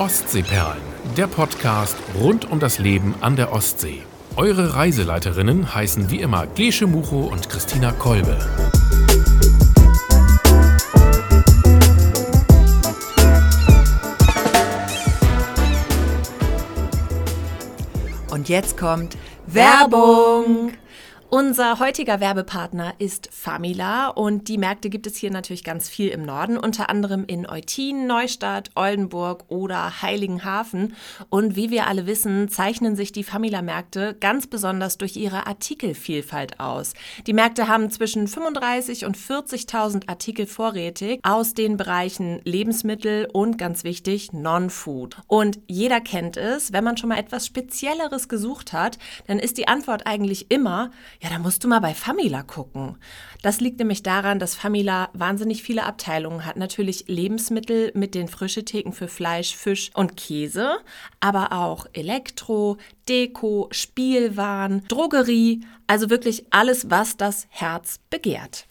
Ostseeperlen, der Podcast rund um das Leben an der Ostsee. Eure Reiseleiterinnen heißen wie immer Gesche Mucho und Christina Kolbe. Und jetzt kommt Werbung. Unser heutiger Werbepartner ist Famila und die Märkte gibt es hier natürlich ganz viel im Norden, unter anderem in Eutin, Neustadt, Oldenburg oder Heiligenhafen. Und wie wir alle wissen, zeichnen sich die Famila-Märkte ganz besonders durch ihre Artikelvielfalt aus. Die Märkte haben zwischen 35 und 40.000 Artikel vorrätig aus den Bereichen Lebensmittel und ganz wichtig Non-Food. Und jeder kennt es, wenn man schon mal etwas Spezielleres gesucht hat, dann ist die Antwort eigentlich immer, ja, da musst du mal bei Famila gucken. Das liegt nämlich daran, dass Famila wahnsinnig viele Abteilungen hat. Natürlich Lebensmittel mit den frische Theken für Fleisch, Fisch und Käse, aber auch Elektro, Deko, Spielwaren, Drogerie, also wirklich alles, was das Herz begehrt.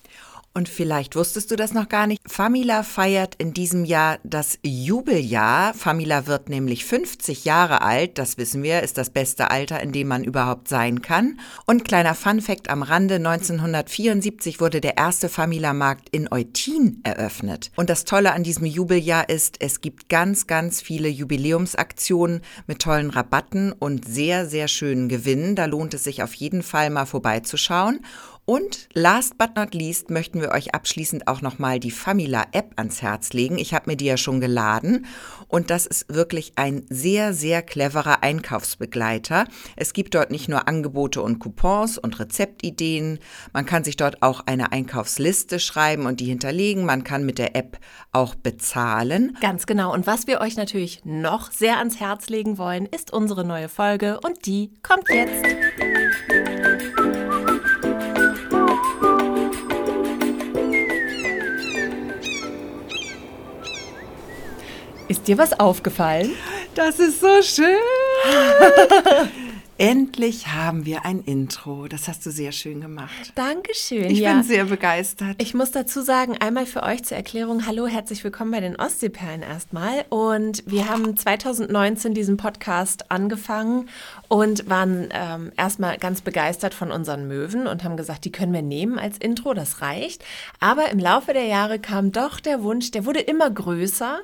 Und vielleicht wusstest du das noch gar nicht. Famila feiert in diesem Jahr das Jubeljahr. Famila wird nämlich 50 Jahre alt. Das wissen wir, ist das beste Alter, in dem man überhaupt sein kann. Und kleiner Funfact am Rande: 1974 wurde der erste Famila-Markt in Eutin eröffnet. Und das Tolle an diesem Jubeljahr ist, es gibt ganz, ganz viele Jubiläumsaktionen mit tollen Rabatten und sehr, sehr schönen Gewinnen. Da lohnt es sich auf jeden Fall mal vorbeizuschauen. Und last but not least möchten wir euch abschließend auch nochmal die Famila App ans Herz legen. Ich habe mir die ja schon geladen und das ist wirklich ein sehr, sehr cleverer Einkaufsbegleiter. Es gibt dort nicht nur Angebote und Coupons und Rezeptideen, man kann sich dort auch eine Einkaufsliste schreiben und die hinterlegen. Man kann mit der App auch bezahlen. Ganz genau. Und was wir euch natürlich noch sehr ans Herz legen wollen, ist unsere neue Folge und die kommt jetzt. Ist dir was aufgefallen? Das ist so schön. Endlich haben wir ein Intro. Das hast du sehr schön gemacht. Dankeschön. Ich ja. bin sehr begeistert. Ich muss dazu sagen, einmal für euch zur Erklärung, hallo, herzlich willkommen bei den Ostseeperlen erstmal. Und wir haben 2019 diesen Podcast angefangen und waren ähm, erstmal ganz begeistert von unseren Möwen und haben gesagt, die können wir nehmen als Intro, das reicht. Aber im Laufe der Jahre kam doch der Wunsch, der wurde immer größer,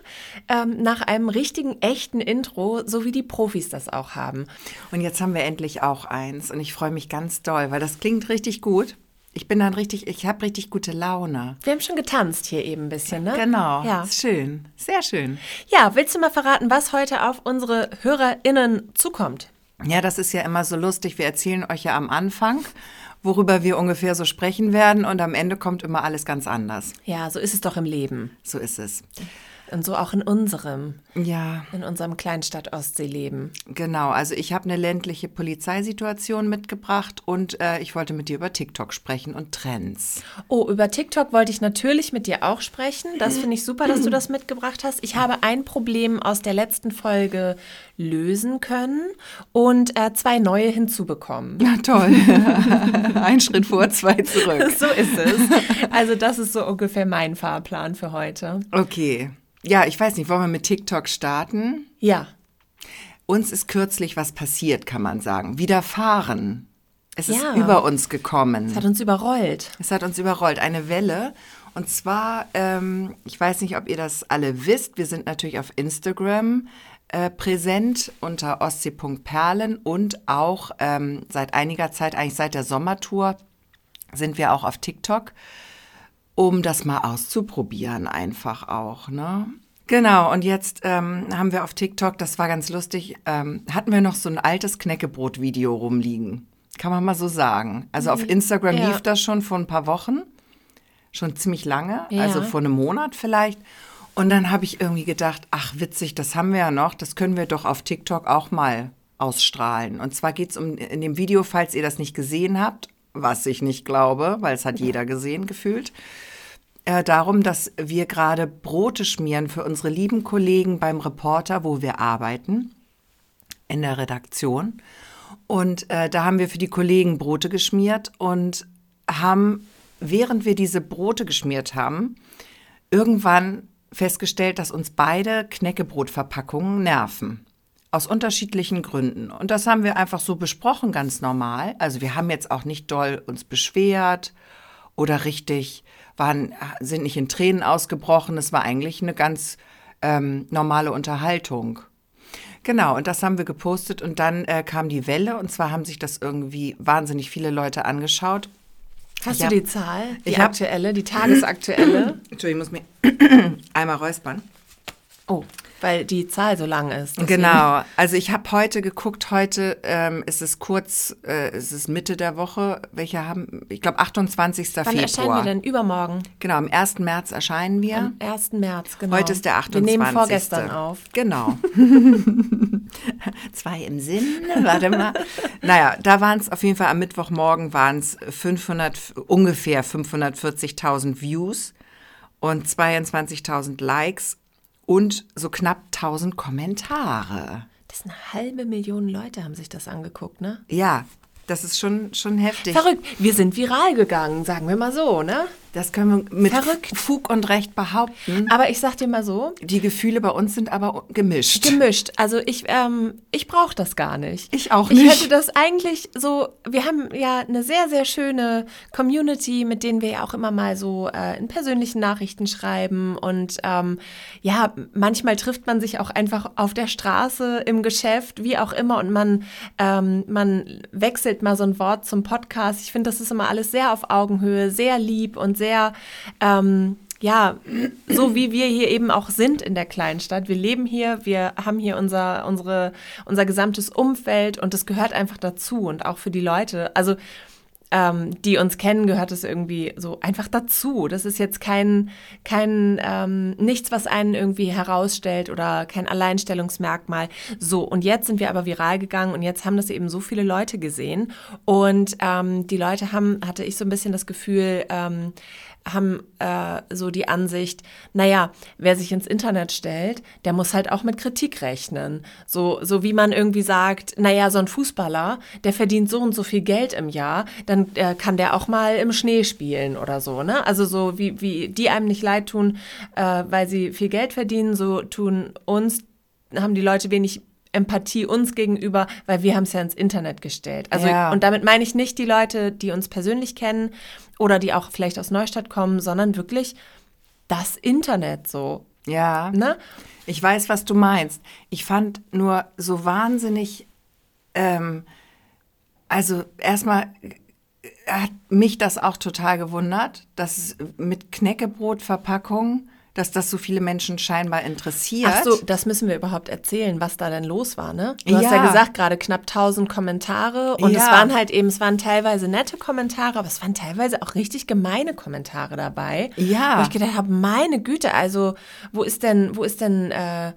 ähm, nach einem richtigen, echten Intro, so wie die Profis das auch haben. Und jetzt haben wir endlich auch eins und ich freue mich ganz doll, weil das klingt richtig gut. Ich bin dann richtig, ich habe richtig gute Laune. Wir haben schon getanzt hier eben ein bisschen, ne? Genau. Ja. Ist schön. Sehr schön. Ja, willst du mal verraten, was heute auf unsere HörerInnen zukommt? Ja, das ist ja immer so lustig. Wir erzählen euch ja am Anfang, worüber wir ungefähr so sprechen werden und am Ende kommt immer alles ganz anders. Ja, so ist es doch im Leben. So ist es. Und so auch in unserem, Ja, in unserem Kleinstadt-Ostsee-Leben. genau. Also ich habe eine ländliche Polizeisituation mitgebracht und äh, ich wollte mit dir über TikTok sprechen und Trends. Oh, über TikTok wollte ich natürlich mit dir auch sprechen. Das finde ich super, dass du das mitgebracht hast. Ich habe ein Problem aus der letzten Folge lösen können und äh, zwei neue hinzubekommen. Na toll. Ein Schritt vor, zwei zurück. So ist es. Also das ist so ungefähr mein Fahrplan für heute. Okay. Ja, ich weiß nicht, wollen wir mit TikTok starten? Ja. Uns ist kürzlich was passiert, kann man sagen. Widerfahren. Es ist Ja. über uns gekommen. Es hat uns überrollt. Es hat uns überrollt, eine Welle. Und zwar, ähm, ich weiß nicht, ob ihr das alle wisst, wir sind natürlich auf Instagram äh, präsent unter ostsee.perlen und auch ähm, seit einiger Zeit, eigentlich seit der Sommertour, sind wir auch auf TikTok, um das mal auszuprobieren einfach auch. Ne? Genau, und jetzt ähm, haben wir auf TikTok, das war ganz lustig, ähm, hatten wir noch so ein altes Knäckebrot-Video rumliegen. Kann man mal so sagen. Also auf Instagram Ja. lief das schon vor ein paar Wochen, schon ziemlich lange, Ja. also vor einem Monat vielleicht. Und dann habe ich irgendwie gedacht, ach witzig, das haben wir ja noch, das können wir doch auf TikTok auch mal ausstrahlen. Und zwar geht es um in dem Video, falls ihr das nicht gesehen habt, was ich nicht glaube, weil es hat jeder gesehen gefühlt, äh, darum, dass wir gerade Brote schmieren für unsere lieben Kollegen beim Reporter, wo wir arbeiten, in der Redaktion. Und äh, da haben wir für die Kollegen Brote geschmiert und haben, während wir diese Brote geschmiert haben, irgendwann festgestellt, dass uns beide Knäckebrotverpackungen nerven. Aus unterschiedlichen Gründen. Und das haben wir einfach so besprochen, ganz normal. Also wir haben jetzt auch nicht doll uns beschwert oder richtig, waren, sind nicht in Tränen ausgebrochen. Es war eigentlich eine ganz ähm, normale Unterhaltung. Genau, und das haben wir gepostet und dann äh, kam die Welle und zwar haben sich das irgendwie wahnsinnig viele Leute angeschaut. Hast Ich du hab- die Zahl? Die ich hab- aktuelle, die tagesaktuelle? Entschuldigung, ich muss mir einmal räuspern. oh, weil die Zahl so lang ist. deswegen- Genau, also ich habe heute geguckt, heute ähm, ist es kurz, äh, ist es Mitte der Woche, welche haben, ich glaube 28. Wann Februar. erscheinen wir denn? Übermorgen. Genau, am 1. März erscheinen wir. Am 1. März, genau. Heute ist der 28. Wir nehmen vorgestern auf. Genau. Zwei im Sinn, warte mal. Naja, da waren es auf jeden Fall am Mittwochmorgen waren es 500, ungefähr 540.000 Views und 22.000 Likes und so knapp 1000 Kommentare. Das ist eine halbe Million Leute haben sich das angeguckt, ne? Ja, das ist schon, schon heftig. Verrückt. Wir sind viral gegangen, sagen wir mal so, ne? Das können wir mit Verrückt. Fug und Recht behaupten. Aber ich sag dir mal so, Die Gefühle bei uns sind aber gemischt. gemischt. Also ich, ähm, ich brauche das gar nicht. Ich auch Ich nicht. hätte das eigentlich so, wir haben ja eine sehr, sehr schöne Community, mit denen wir ja auch immer mal so äh, in persönlichen Nachrichten schreiben. Und ähm, ja, manchmal trifft man sich auch einfach auf der Straße, im Geschäft, wie auch immer. Und man, ähm, man wechselt mal so ein Wort zum Podcast. Ich finde, das ist immer alles sehr auf Augenhöhe, sehr lieb und sehr, ähm, ja, so wie wir hier eben auch sind in der Kleinstadt. Wir leben hier, wir haben hier unser, unsere, unser gesamtes Umfeld und das gehört einfach dazu und auch für die Leute. Also ähm, die uns kennen, gehört es irgendwie so einfach dazu. Das ist jetzt kein, kein ähm, nichts, was einen irgendwie herausstellt oder kein Alleinstellungsmerkmal. So, und jetzt sind wir aber viral gegangen und jetzt haben das eben so viele Leute gesehen. Und ähm, die Leute haben, hatte ich so ein bisschen das Gefühl, ähm, haben äh, so die Ansicht, naja, wer sich ins Internet stellt, der muss halt auch mit Kritik rechnen. So, so wie man irgendwie sagt, naja, so ein Fußballer, der verdient so und so viel Geld im Jahr, dann äh, kann der auch mal im Schnee spielen oder so, ne? Also so wie, wie die einem nicht leid tun, äh, weil sie viel Geld verdienen, so tun uns, haben die Leute wenig Empathie uns gegenüber, weil wir haben es ja ins Internet gestellt. Also Ja. und damit meine ich nicht die Leute, die uns persönlich kennen oder die auch vielleicht aus Neustadt kommen, sondern wirklich das Internet so, Ja. ne? Ich weiß, was du meinst. Ich fand nur so wahnsinnig, ähm, also erstmal äh, hat mich das auch total gewundert, dass es mit Knäckebrotverpackung, dass das so viele Menschen scheinbar interessiert. Ach so, das müssen wir überhaupt erzählen, was da denn los war, ne? Du hast Ja. ja gesagt, gerade knapp 1000 Kommentare und es Ja. waren halt eben, es waren teilweise nette Kommentare, aber es waren teilweise auch richtig gemeine Kommentare dabei. Ja. Wo ich gedacht habe, meine Güte, also wo ist denn, wo ist denn äh,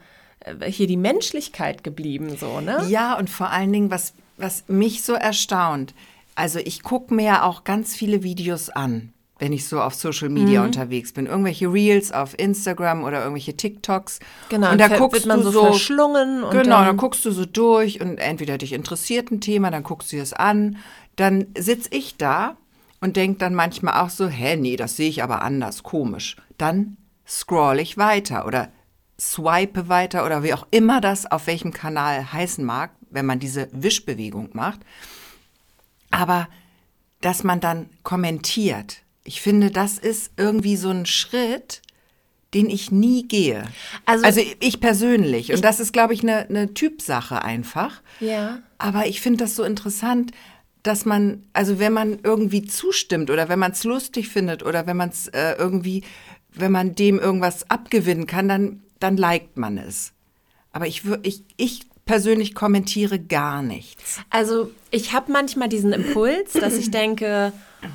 hier die Menschlichkeit geblieben, so, ne? Ja, und vor allen Dingen, was, was mich so erstaunt, also ich gucke mir ja auch ganz viele Videos an, wenn ich so auf Social Media Mhm. unterwegs bin. Irgendwelche Reels auf Instagram oder irgendwelche TikToks. Genau, und da guckst man du so verschlungen und genau, dann- dann guckst du so durch und entweder dich interessiert ein Thema, dann guckst du dir es an. Dann sitz ich da und denk dann manchmal auch so, hä, nee, das sehe ich aber anders, komisch. Dann scroll ich weiter oder swipe weiter oder wie auch immer das auf welchem Kanal heißen mag, wenn man diese Wischbewegung macht. Aber dass man dann kommentiert, ich finde, das ist irgendwie so ein Schritt, den ich nie gehe. Also- Also, ich persönlich. Und das ist, glaube ich, eine, eine Typsache einfach. Ja. Aber ich finde das so interessant, dass man, also wenn man irgendwie zustimmt oder wenn man es lustig findet oder wenn man es äh, irgendwie, wenn man dem irgendwas abgewinnen kann, dann, dann liked man es. Aber ich, ich, ich persönlich kommentiere gar nichts. Also ich habe manchmal diesen Impuls, dass ich denke,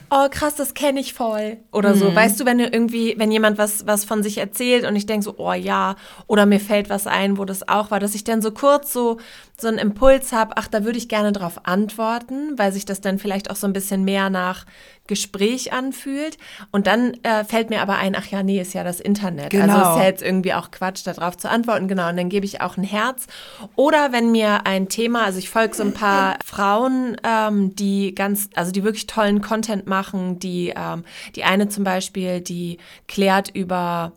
oh krass, das kenne ich voll oder so. Weißt du, wenn du irgendwie, wenn jemand was, was von sich erzählt und ich denke so, oh ja, oder mir fällt was ein, wo das auch war, dass ich dann so kurz so, so einen Impuls habe, ach, da würde ich gerne drauf antworten, weil sich das dann vielleicht auch so ein bisschen mehr nach Gespräch anfühlt. Und dann äh, fällt mir aber ein, ach ja, nee, ist ja das Internet. Also Genau. es ist ja jetzt irgendwie auch Quatsch, darauf zu antworten. Genau, und dann gebe ich auch ein Herz. Oder wenn mir ein Thema, also ich folge so ein paar Frauen, ähm, die ganz, also die wirklich tollen Content machen, die, ähm, die eine zum Beispiel, die klärt über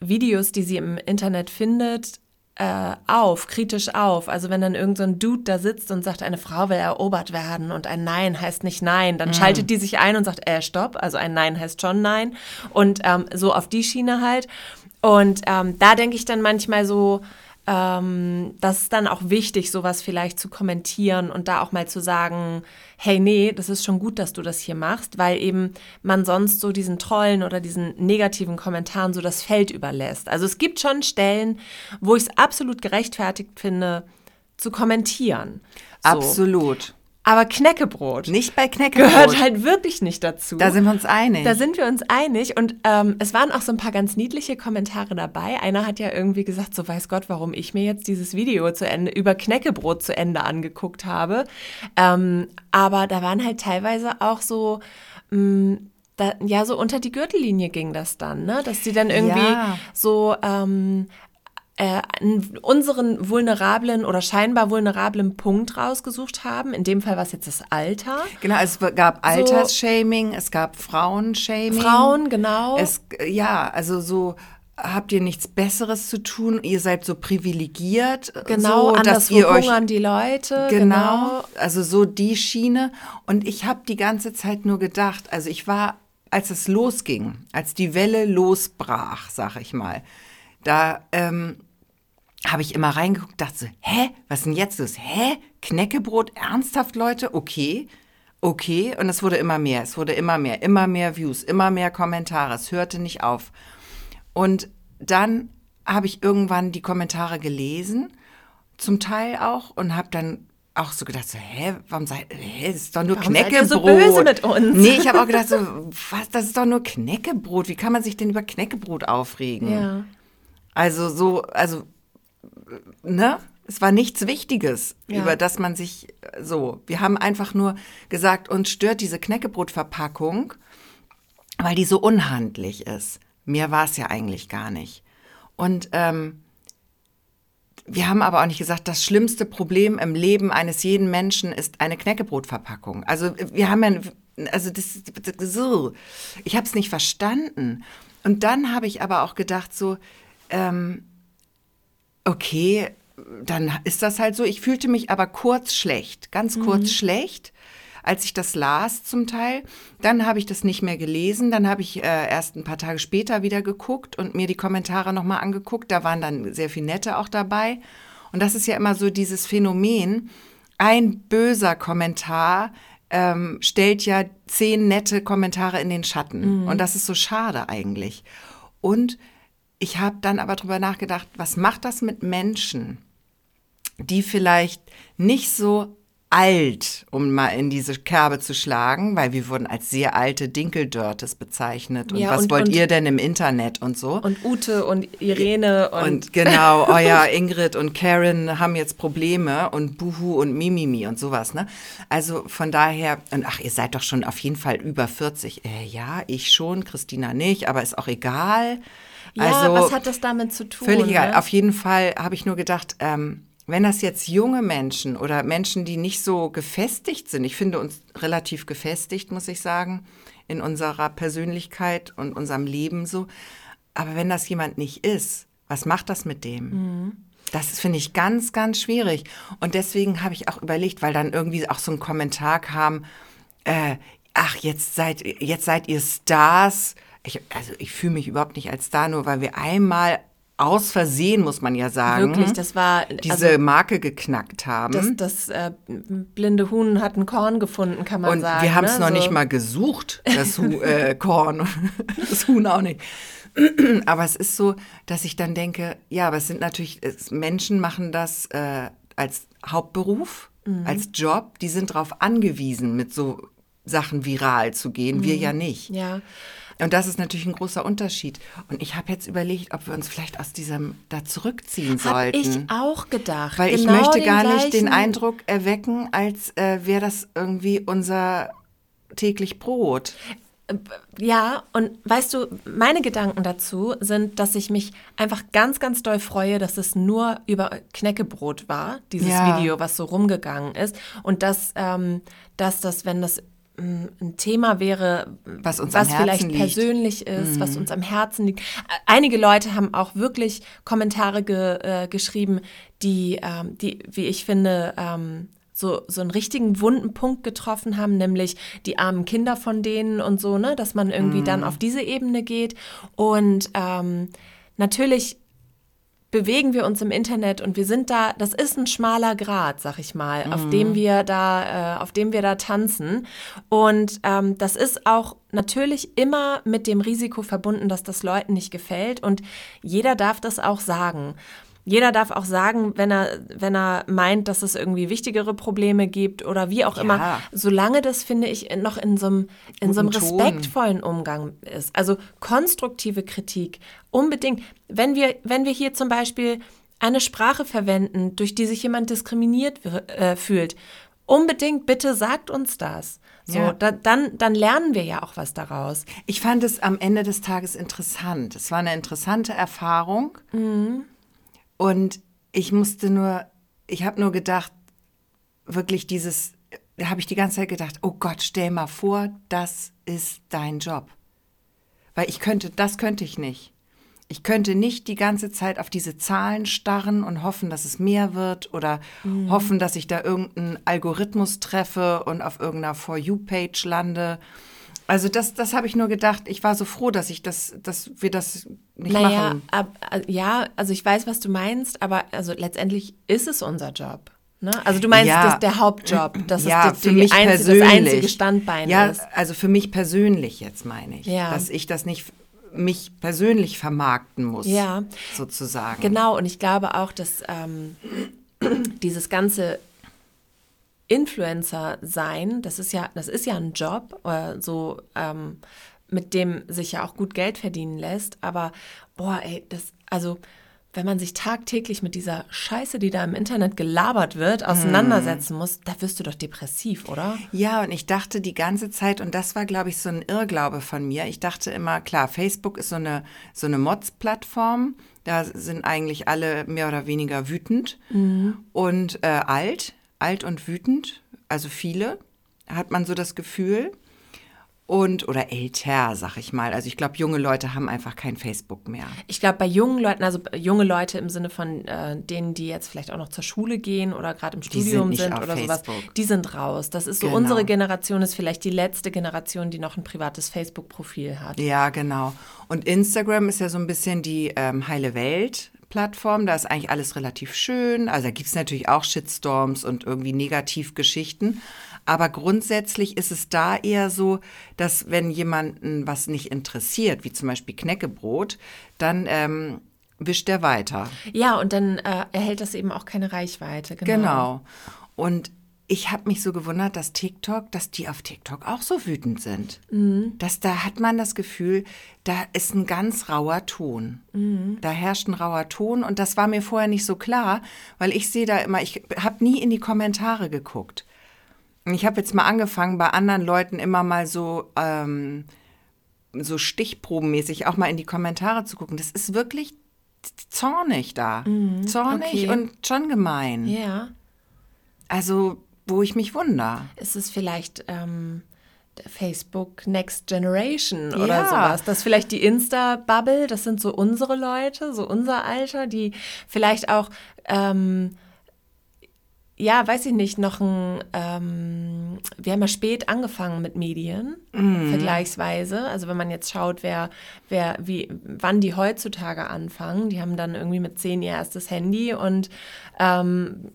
Videos, die sie im Internet findet, äh, auf, kritisch auf. Also wenn dann irgendein so Dude da sitzt und sagt, eine Frau will erobert werden und ein Nein heißt nicht Nein, dann mhm. schaltet die sich ein und sagt, äh, stopp, also ein Nein heißt schon Nein. Und ähm, so auf die Schiene halt. Und ähm, da denke ich dann manchmal so, ähm, das ist dann auch wichtig, sowas vielleicht zu kommentieren und da auch mal zu sagen, hey, nee, das ist schon gut, dass du das hier machst, weil eben man sonst so diesen Trollen oder diesen negativen Kommentaren so das Feld überlässt. Also es gibt schon Stellen, wo ich es absolut gerechtfertigt finde, zu kommentieren. So. Absolut. Aber Knäckebrot. Nicht bei Knäckebrot. Gehört halt wirklich nicht dazu. Da sind wir uns einig. Da sind wir uns einig. Und ähm, es waren auch so ein paar ganz niedliche Kommentare dabei. Einer hat ja irgendwie gesagt, so weiß Gott, warum ich mir jetzt dieses Video zu Ende, über Knäckebrot zu Ende angeguckt habe. Ähm, aber da waren halt teilweise auch so, mh, mm, da, ja, so unter die Gürtellinie ging das dann, ne? Dass die dann irgendwie ja. so ähm, äh, unseren vulnerablen oder scheinbar vulnerablen Punkt rausgesucht haben. In dem Fall war es jetzt das Alter. Genau, es gab Altersshaming, so, es gab Frauenshaming. Frauen, genau. Es, ja, also so habt ihr nichts Besseres zu tun? Ihr seid so privilegiert. Genau, so, dass ihr euch die Leute. Genau, genau, also so die Schiene. Und ich habe die ganze Zeit nur gedacht, also ich war, als es losging, als die Welle losbrach, sag ich mal, da ähm, habe ich immer reingeguckt, dachte so, hä, was ist denn jetzt los? Hä, Knäckebrot, ernsthaft, Leute? Okay, okay. Und es wurde immer mehr, es wurde immer mehr, immer mehr Views, immer mehr Kommentare. Es hörte nicht auf. Und dann habe ich irgendwann die Kommentare gelesen, zum Teil auch, und habe dann auch so gedacht, so, hä, warum seid, hä, das ist doch nur warum Knäckebrot. So böse mit uns? Nee, ich habe auch gedacht, so, was, das ist doch nur Knäckebrot. Wie kann man sich denn über Knäckebrot aufregen? Ja. Also so, also, ne? Es war nichts Wichtiges, ja. über das man sich so. Wir haben einfach nur gesagt, uns stört diese Knäckebrotverpackung, weil die so unhandlich ist. Mehr war es ja eigentlich gar nicht. Und ähm, wir haben aber auch nicht gesagt, das schlimmste Problem im Leben eines jeden Menschen ist eine Knäckebrotverpackung. Also wir haben ja, also das, so, ich habe es nicht verstanden. Und dann habe ich aber auch gedacht, so, ähm, okay, dann ist das halt so. Ich fühlte mich aber kurz schlecht, ganz kurz mhm. schlecht, als ich das las zum Teil. Dann habe ich das nicht mehr gelesen. Dann habe ich äh, erst ein paar Tage später wieder geguckt und mir die Kommentare nochmal angeguckt. Da waren dann sehr viel nette auch dabei. Und das ist ja immer so dieses Phänomen. Ein böser Kommentar ähm, stellt ja zehn nette Kommentare in den Schatten. Mhm. Und das ist so schade eigentlich. Und ich habe dann aber darüber nachgedacht, was macht das mit Menschen, die vielleicht nicht so alt, um mal in diese Kerbe zu schlagen, weil wir wurden als sehr alte Dinkeldörtes bezeichnet. Und ja, was und, wollt und, ihr denn im Internet und so? Und Ute und Irene und. Und genau, ja, Ingrid und Karen haben jetzt Probleme und Buhu und Mimimi und sowas, ne? Also von daher, und ach, ihr seid doch schon auf jeden Fall über 40. Äh, ja, ich schon, Christina nicht, aber ist auch egal. Ja, also, was hat das damit zu tun? Völlig egal. Ne? Auf jeden Fall habe ich nur gedacht, ähm, wenn das jetzt junge Menschen oder Menschen, die nicht so gefestigt sind, ich finde uns relativ gefestigt, muss ich sagen, in unserer Persönlichkeit und unserem Leben so. Aber wenn das jemand nicht ist, was macht das mit dem? Mhm. Das finde ich ganz, ganz schwierig. Und deswegen habe ich auch überlegt, weil dann irgendwie auch so ein Kommentar kam, äh, ach, jetzt seid, jetzt seid ihr Stars, ich, also ich fühle mich überhaupt nicht als Star, nur weil wir einmal aus Versehen, muss man ja sagen, Wirklich, das war, diese also, Marke geknackt haben. Das, das äh, blinde Huhn hat ein Korn gefunden, kann man und sagen. Und wir haben es ne? noch so. nicht mal gesucht, das Hu äh, Korn, das Huhn auch nicht. aber es ist so, dass ich dann denke, ja, aber es sind natürlich, es, Menschen machen das äh, als Hauptberuf, mhm. als Job, die sind darauf angewiesen, mit so Sachen viral zu gehen, mhm. wir ja nicht. Ja. Und das ist natürlich ein großer Unterschied. Und ich habe jetzt überlegt, ob wir uns vielleicht aus diesem da zurückziehen sollten. Habe ich auch gedacht. Weil genau ich möchte gar nicht den Eindruck erwecken, als äh, wäre das irgendwie unser täglich Brot. Äh, ja, und weißt du, meine Gedanken dazu sind, dass ich mich einfach ganz, ganz doll freue, dass es nur über Knäckebrot war, dieses ja. Video, was so rumgegangen ist. Und dass, ähm, dass das, wenn das ein Thema wäre, was, uns was am Herzen vielleicht liegt. persönlich ist, mhm. was uns am Herzen liegt. Einige Leute haben auch wirklich Kommentare ge, äh, geschrieben, die, ähm, die, wie ich finde, ähm, so, so einen richtigen wunden Punkt getroffen haben, nämlich die armen Kinder von denen und so, ne, dass man irgendwie mhm. dann auf diese Ebene geht. Und ähm, natürlich bewegen wir uns im Internet und wir sind da, das ist ein schmaler Grat, sag ich mal, mhm. auf dem wir da, äh, auf dem wir da tanzen. Und ähm, das ist auch natürlich immer mit dem Risiko verbunden, dass das Leuten nicht gefällt. Und jeder darf das auch sagen. Jeder darf auch sagen, wenn er, wenn er meint, dass es irgendwie wichtigere Probleme gibt oder wie auch ja. immer, solange das, finde ich, noch in so einem, in so einem respektvollen Umgang ist. Also konstruktive Kritik, unbedingt. Wenn wir, wenn wir hier zum Beispiel eine Sprache verwenden, durch die sich jemand diskriminiert äh, fühlt, unbedingt bitte sagt uns das. So, ja. da, dann, dann lernen wir ja auch was daraus. Ich fand es am Ende des Tages interessant. Es war eine interessante Erfahrung. Mhm. Und ich musste nur, ich habe nur gedacht, wirklich dieses, da habe ich die ganze Zeit gedacht, oh Gott, stell mal vor, das ist dein Job. Weil ich könnte, das könnte ich nicht. Ich könnte nicht die ganze Zeit auf diese Zahlen starren und hoffen, dass es mehr wird oder mhm. hoffen, dass ich da irgendeinen Algorithmus treffe und auf irgendeiner For You-Page lande. Also das, das habe ich nur gedacht. Ich war so froh, dass ich das, dass wir das nicht naja, machen. Ab, äh, ja, also ich weiß, was du meinst, aber also letztendlich ist es unser Job. Ne? Also du meinst, ja, das ist der Hauptjob, das ja, ist die, für mich einzige, das einzige Standbein ja, ist. also für mich persönlich jetzt meine ich, ja. dass ich das nicht mich persönlich vermarkten muss, ja. sozusagen. Genau, und ich glaube auch, dass ähm, dieses ganze Influencer sein, das ist ja, das ist ja ein Job, äh, so ähm, mit dem sich ja auch gut Geld verdienen lässt. Aber boah, ey, das, also wenn man sich tagtäglich mit dieser Scheiße, die da im Internet gelabert wird, auseinandersetzen muss, da wirst du doch depressiv, oder? Ja, und ich dachte die ganze Zeit, und das war, glaube ich, so ein Irrglaube von mir. Ich dachte immer, klar, Facebook ist so eine, so eine Mods-Plattform. Da sind eigentlich alle mehr oder weniger wütend mhm. und äh, alt alt und wütend, also viele, hat man so das Gefühl. Und, oder älter, sag ich mal. Also ich glaube, junge Leute haben einfach kein Facebook mehr. Ich glaube, bei jungen Leuten, also junge Leute im Sinne von äh, denen, die jetzt vielleicht auch noch zur Schule gehen oder gerade im Studium sind, sind oder Facebook. sowas, die sind raus. Das ist so, genau. unsere Generation ist vielleicht die letzte Generation, die noch ein privates Facebook-Profil hat. Ja, genau. Und Instagram ist ja so ein bisschen die ähm, heile Welt Plattform. Da ist eigentlich alles relativ schön. Also da gibt es natürlich auch Shitstorms und irgendwie Negativgeschichten. Aber grundsätzlich ist es da eher so, dass wenn jemanden was nicht interessiert, wie zum Beispiel Knäckebrot, dann ähm, wischt er weiter. Ja, und dann äh, erhält das eben auch keine Reichweite. Genau. genau. Und ich habe mich so gewundert, dass TikTok, dass die auf TikTok auch so wütend sind. Mhm. Dass da hat man das Gefühl, da ist ein ganz rauer Ton. Mhm. Da herrscht ein rauer Ton und das war mir vorher nicht so klar, weil ich sehe da immer, ich habe nie in die Kommentare geguckt. Und ich habe jetzt mal angefangen, bei anderen Leuten immer mal so ähm, so stichprobenmäßig auch mal in die Kommentare zu gucken. Das ist wirklich zornig da, mhm. zornig okay. und schon gemein. Ja. Also wo ich mich wundere. Ist es vielleicht ähm, Facebook Next Generation oder ja. sowas? Das ist vielleicht die Insta-Bubble, das sind so unsere Leute, so unser Alter, die vielleicht auch, ähm, ja, weiß ich nicht, noch ein, ähm, wir haben ja spät angefangen mit Medien, mhm. vergleichsweise. Also wenn man jetzt schaut, wer, wer, wie, wann die heutzutage anfangen, die haben dann irgendwie mit zehn ihr erstes Handy und ähm,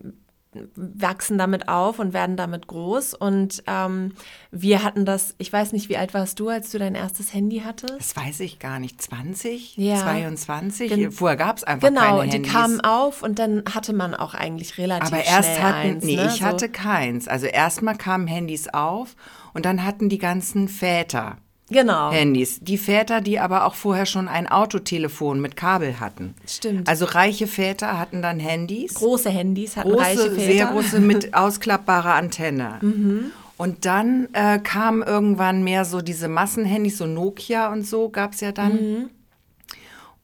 wachsen damit auf und werden damit groß. Und ähm, wir hatten das, ich weiß nicht, wie alt warst du, als du dein erstes Handy hattest? Das weiß ich gar nicht. 20? Ja. 22? Gen Vorher gab es einfach genau, keine Handys. Genau, die kamen auf und dann hatte man auch eigentlich relativ Aber erst schnell hatten, eins, nee, ne? ich hatte keins. Also erstmal kamen Handys auf und dann hatten die ganzen Väter genau. Handys. Die Väter, die aber auch vorher schon ein Autotelefon mit Kabel hatten. Stimmt. Also reiche Väter hatten dann Handys. Große Handys hatten große, reiche Väter. Sehr große mit ausklappbarer Antenne. Mhm. Und dann äh, kam irgendwann mehr so diese Massenhandys, so Nokia und so gab es ja dann. Mhm.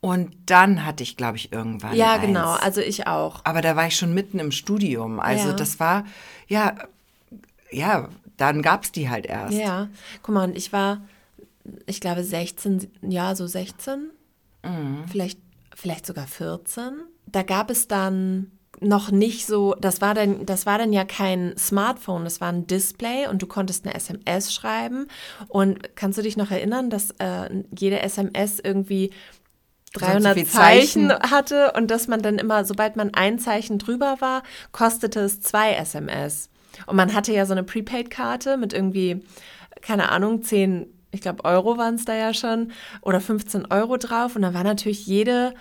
Und dann hatte ich, glaube ich, irgendwann. Ja, eins. genau, also ich auch. Aber da war ich schon mitten im Studium. Also ja. das war, ja, ja, dann gab es die halt erst. Ja, guck mal, und ich war, ich glaube 16, ja, so 16, Mhm. vielleicht, vielleicht sogar 14. Da gab es dann noch nicht so, das war dann, das war dann ja kein Smartphone, das war ein Display und du konntest eine SMS schreiben. Und kannst du dich noch erinnern, dass äh, jede SMS irgendwie So und so 300 viel Zeichen Zeichen. hatte und dass man dann immer, sobald man ein Zeichen drüber war, kostete es zwei SMS. Und man hatte ja so eine Prepaid-Karte mit irgendwie, keine Ahnung, 10, ich glaube Euro waren es da ja schon, oder 15 Euro drauf. Und dann war natürlich jede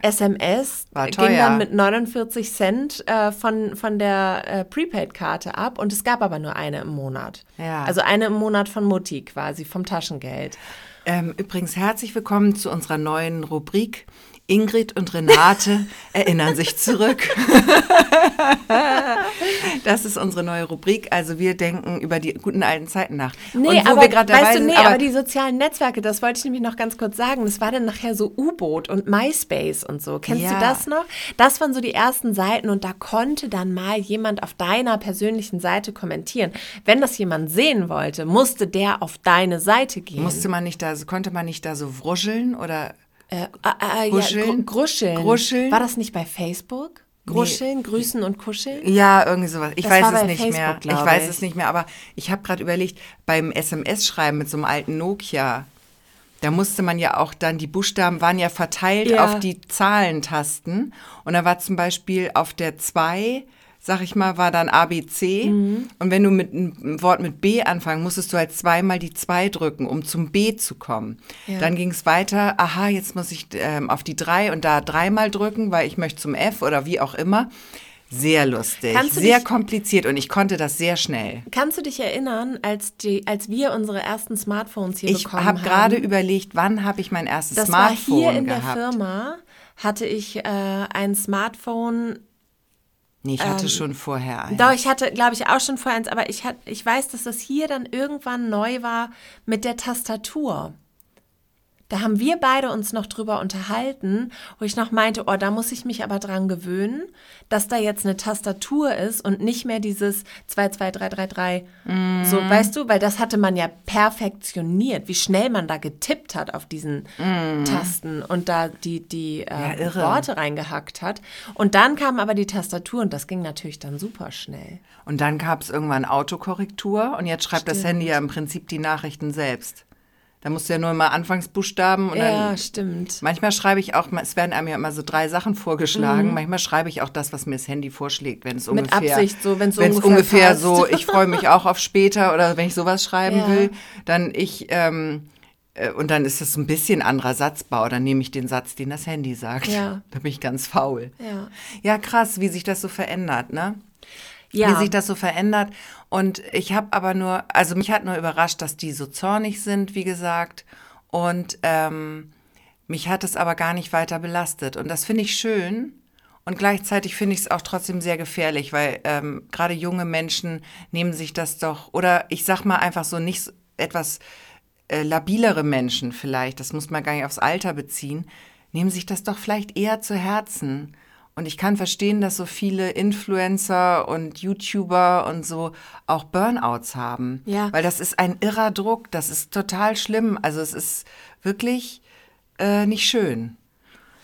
SMS, ging dann mit 49 Cent äh, von, von der äh, Prepaid-Karte ab. Und es gab aber nur eine im Monat. Ja. Also eine im Monat von Mutti quasi, vom Taschengeld. Ähm, übrigens herzlich willkommen zu unserer neuen Rubrik. Ingrid und Renate erinnern sich zurück. das ist unsere neue Rubrik. Also wir denken über die guten alten Zeiten nach. Nee, und wo aber wir gerade dabei weißt du, sind, nee, aber, aber, die sozialen Netzwerke, das wollte ich nämlich noch ganz kurz sagen. Das war dann nachher so U-Boot und MySpace und so. Kennst Ja. du das noch? Das waren so die ersten Seiten und da konnte dann mal jemand auf deiner persönlichen Seite kommentieren. Wenn das jemand sehen wollte, musste der auf deine Seite gehen. musste man nicht da, konnte man nicht da so wuscheln oder äh, äh, Gruscheln? Ja, gru- gruscheln. Gruscheln? War das nicht bei Facebook? Gruscheln, grüßen und kuscheln? Ja, irgendwie sowas. Ich Das weiß es nicht Facebook, mehr. Ich weiß ich. es nicht mehr, aber ich habe gerade überlegt, beim SMS-Schreiben mit so einem alten Nokia, da musste man ja auch dann, die Buchstaben waren ja verteilt Ja. auf die Zahlentasten. Und da war zum Beispiel auf der 2, sag ich mal, war dann ABC. Mhm. Und wenn du mit einem Wort mit B anfangen, musstest du halt zweimal die 2 drücken, um zum B zu kommen. Ja. Dann ging es weiter, aha, jetzt muss ich ähm, auf die 3 und da dreimal drücken, weil ich möchte zum F oder wie auch immer. Sehr lustig, sehr dich- kompliziert und ich konnte das sehr schnell. Kannst du dich erinnern, als, die, als wir unsere ersten Smartphones hier Ich bekommen habe haben? gerade überlegt, wann habe ich mein erstes Das Smartphone war hier in gehabt. der Firma, hatte ich äh, ein Smartphone. Nee, ich hatte Ähm, schon vorher eins. Doch, ich hatte, glaube ich, auch schon vorher eins, aber ich, hat, ich weiß, dass das hier dann irgendwann neu war mit der Tastatur. Da haben wir beide uns noch drüber unterhalten, wo ich noch meinte, oh, da muss ich mich aber dran gewöhnen, dass da jetzt eine Tastatur ist und nicht mehr dieses 22333. Mhm. So, weißt du, weil das hatte man ja perfektioniert, wie schnell man da getippt hat auf diesen Tasten und da die, die äh, Mhm. Ja, irre. Worte reingehackt hat. Und dann kam aber die Tastatur und das ging natürlich dann super schnell. Und dann gab es irgendwann Autokorrektur und jetzt schreibt das Stimmt. Handy ja im Prinzip die Nachrichten selbst. Da musst du ja nur mal Anfangsbuchstaben und Ja, dann. stimmt. Manchmal schreibe ich auch, es werden einem ja immer so drei Sachen vorgeschlagen. Manchmal schreibe ich auch das, was mir das Handy vorschlägt, wenn es Mhm. Mit ungefähr. Absicht so, wenn's wenn's ungefähr ungefähr so, ich freue mich auch auf später oder wenn ich sowas schreiben Ja. will, dann ich, ähm, äh, und dann ist das ein bisschen anderer Satzbau. Dann nehme ich den Satz, den das Handy sagt. Ja. Da bin ich ganz faul. Ja. Ja, krass, wie sich das so verändert, ne? Ja. wie sich das so verändert. Und ich habe aber nur, also mich hat nur überrascht, dass die so zornig sind, wie gesagt. Und ähm, mich hat es aber gar nicht weiter belastet. Und das finde ich schön. Und gleichzeitig finde ich es auch trotzdem sehr gefährlich, weil ähm, gerade junge Menschen nehmen sich das doch, oder ich sag mal einfach so nicht etwas äh, labilere Menschen vielleicht, das muss man gar nicht aufs Alter beziehen, nehmen sich das doch vielleicht eher zu Herzen. Und ich kann verstehen, dass so viele Influencer und YouTuber und so auch Burnouts haben. Ja. Weil das ist ein irrer Druck, das ist total schlimm. Also es ist wirklich äh, nicht schön.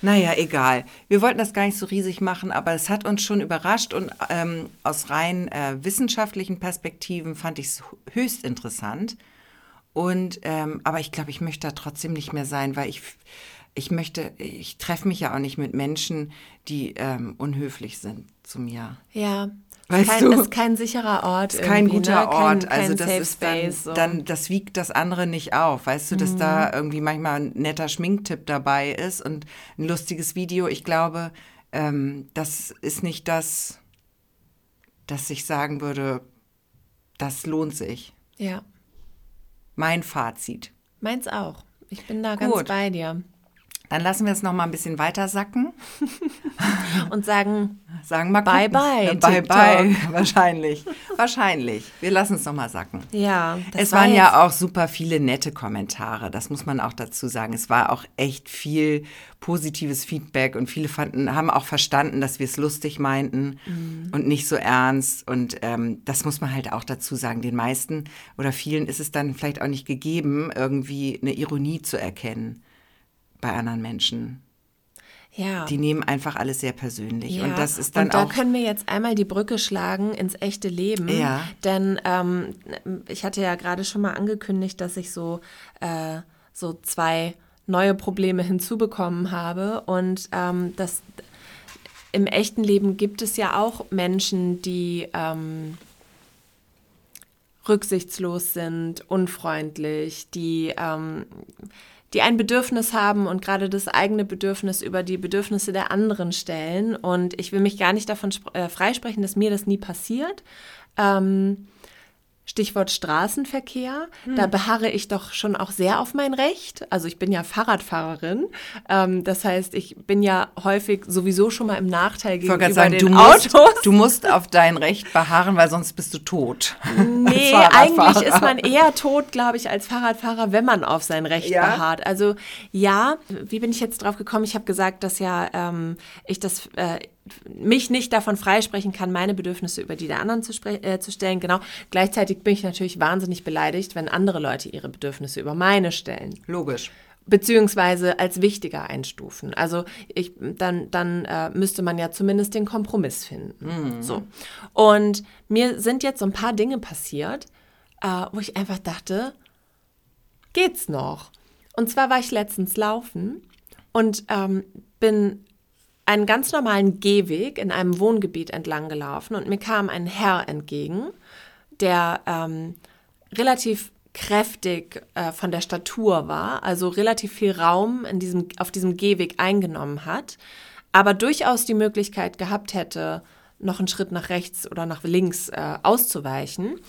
Naja, egal. Wir wollten das gar nicht so riesig machen, aber es hat uns schon überrascht und ähm, aus rein äh, wissenschaftlichen Perspektiven fand ich es höchst interessant. Und ähm, aber ich glaube, ich möchte da trotzdem nicht mehr sein, weil ich ich möchte, ich treffe mich ja auch nicht mit Menschen, die ähm, unhöflich sind zu mir. Ja. Weißt kein, du? ist kein sicherer Ort. ist kein guter ne? Ort. Kein, kein also das Safe ist dann, Space, so. Mhm. dann, das wiegt das andere nicht auf. Weißt du, dass da irgendwie manchmal ein netter Schminktipp dabei ist und ein lustiges Video. Ich glaube, ähm, das ist nicht das, dass ich sagen würde, das lohnt sich. Ja. Mein Fazit. Meins auch. Ich bin da ganz Gut. bei dir. Dann lassen wir es noch mal ein bisschen weiter sacken. Und sagen, sagen mal bye bye. Bye bye. Wahrscheinlich. Wahrscheinlich. Wir lassen es noch mal sacken. Ja. es waren ja auch super viele nette Kommentare. Das muss man auch dazu sagen. Es war auch echt viel positives Feedback und viele fanden, haben auch verstanden, dass wir es lustig meinten mhm. und nicht so ernst. Und ähm, das muss man halt auch dazu sagen. Den meisten oder vielen ist es dann vielleicht auch nicht gegeben, irgendwie eine Ironie zu erkennen bei anderen Menschen. Ja. Die nehmen einfach alles sehr persönlich. Ja. Und das ist dann und da auch. Da können wir jetzt einmal die Brücke schlagen ins echte Leben. Ja. Denn ähm, ich hatte ja gerade schon mal angekündigt, dass ich so, äh, so zwei neue Probleme hinzubekommen habe. Und ähm, das im echten Leben gibt es ja auch Menschen, die ähm, rücksichtslos sind, unfreundlich, die ähm, die ein Bedürfnis haben und gerade das eigene Bedürfnis über die Bedürfnisse der anderen stellen. Und ich will mich gar nicht davon äh, freisprechen, dass mir das nie passiert. Ähm, Stichwort Straßenverkehr. Hm. Da beharre ich doch schon auch sehr auf mein Recht. Also ich bin ja Fahrradfahrerin. Ähm, das heißt, ich bin ja häufig sowieso schon mal im Nachteil gegenüber sagen, den du Autos. Musst, du musst auf dein Recht beharren, weil sonst bist du tot. Nee, eigentlich ist man eher tot, glaube ich, als Fahrradfahrer, wenn man auf sein Recht ja? beharrt. Also ja, wie bin ich jetzt drauf gekommen? Ich habe gesagt, dass ja ähm, ich das äh, mich nicht davon freisprechen kann, meine Bedürfnisse über die der anderen zu, äh, zu stellen. Genau. Gleichzeitig bin ich natürlich wahnsinnig beleidigt, wenn andere Leute ihre Bedürfnisse über meine stellen. Logisch. Beziehungsweise als wichtiger einstufen. Also ich, dann, dann äh, müsste man ja zumindest den Kompromiss finden. Mhm. So. Und mir sind jetzt so ein paar Dinge passiert, äh, wo ich einfach dachte, geht's noch? Und zwar war ich letztens laufen und ähm, bin einen ganz normalen Gehweg in einem Wohngebiet entlang gelaufen und mir kam ein Herr entgegen, der ähm, relativ kräftig äh, von der Statur war, also relativ viel Raum in diesem, auf diesem Gehweg eingenommen hat, aber durchaus die Möglichkeit gehabt hätte, noch einen Schritt nach rechts oder nach links äh, auszuweichen.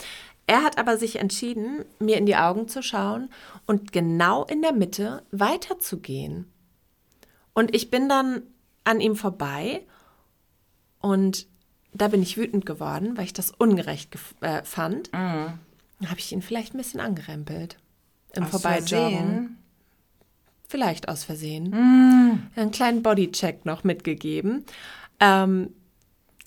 Er hat aber sich entschieden, mir in die Augen zu schauen und genau in der Mitte weiterzugehen. Und ich bin dann an ihm vorbei und da bin ich wütend geworden, weil ich das ungerecht äh, fand. Mhm. Dann habe ich ihn vielleicht ein bisschen angerempelt. Im Vorbeijoggen. Vielleicht aus Versehen. Mhm. Einen kleinen Bodycheck noch mitgegeben. Ähm,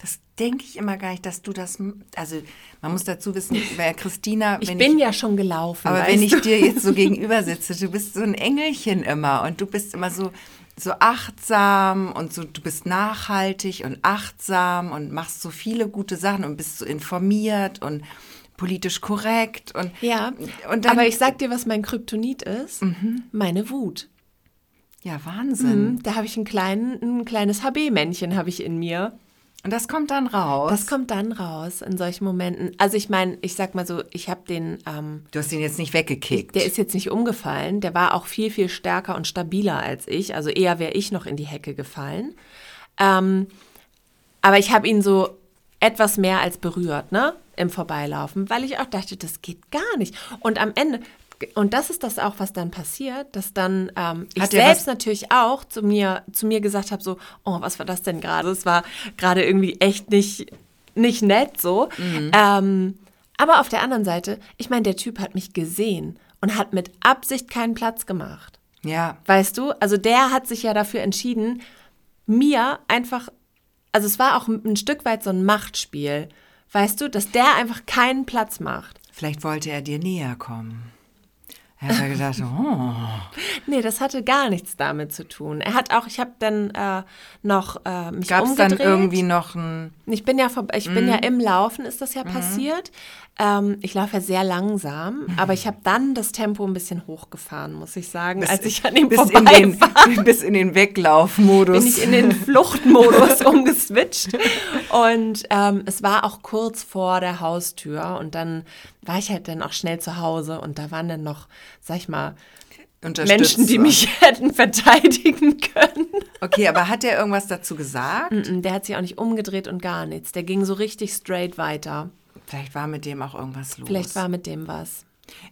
das denke ich immer gar nicht, dass du das. Also, man muss dazu wissen, wer Christina. Ich bin ich, ja schon gelaufen. Aber wenn ich dir jetzt so gegenüber sitze, du bist so ein Engelchen immer und du bist immer so so achtsam und so, du bist nachhaltig und achtsam und machst so viele gute Sachen und bist so informiert und politisch korrekt und ja. Und dann, aber ich sag dir, was mein Kryptonit ist: mhm. meine Wut. Ja, Wahnsinn. Mhm, da habe ich einen kleinen, ein kleines HB-Männchen habe ich in mir. Und das kommt dann raus. Das kommt dann raus in solchen Momenten. Also ich meine, ich sag mal so, ich habe den. Ähm, du hast ihn jetzt nicht weggekickt. Der ist jetzt nicht umgefallen. Der war auch viel, viel stärker und stabiler als ich. Also eher wäre ich noch in die Hecke gefallen. Ähm, aber ich habe ihn so etwas mehr als berührt, ne? Im Vorbeilaufen, weil ich auch dachte, das geht gar nicht. Und am Ende, und das ist das auch, was dann passiert, dass dann ähm, ich selbst natürlich auch zu mir, zu mir gesagt habe, so, oh, was war das denn gerade? Es war gerade irgendwie echt nicht, nicht nett so. Mhm. Ähm, aber auf der anderen Seite, ich meine, der Typ hat mich gesehen und hat mit Absicht keinen Platz gemacht. Ja. Weißt du? Also der hat sich ja dafür entschieden, mir einfach, also es war auch ein Stück weit so ein Machtspiel. Weißt du, dass der einfach keinen Platz macht. Vielleicht wollte er dir näher kommen. Er hat gedacht, oh. Nee, das hatte gar nichts damit zu tun. Er hat auch, ich habe dann äh, noch äh, mich Gab's umgedreht. dann irgendwie noch ein... Ich bin ja, ich mm. bin ja mhm. im Laufen, ist das ja mm. passiert. Ähm, ich laufe ja sehr langsam, mhm. aber ich habe dann das Tempo ein bisschen hochgefahren, muss ich sagen, bis, als ich an ihm bis vorbei in den, Bis in den Weglaufmodus. Bin ich in den Fluchtmodus umgeswitcht. Und ähm, es war auch kurz vor der Haustür und dann war ich halt dann auch schnell zu Hause und da waren dann noch, sag ich mal, Menschen, die mich hätten verteidigen können. Okay, aber hat der irgendwas dazu gesagt? der hat sich auch nicht umgedreht und gar nichts. Der ging so richtig straight weiter. Vielleicht war mit dem auch irgendwas los. Vielleicht war mit dem was.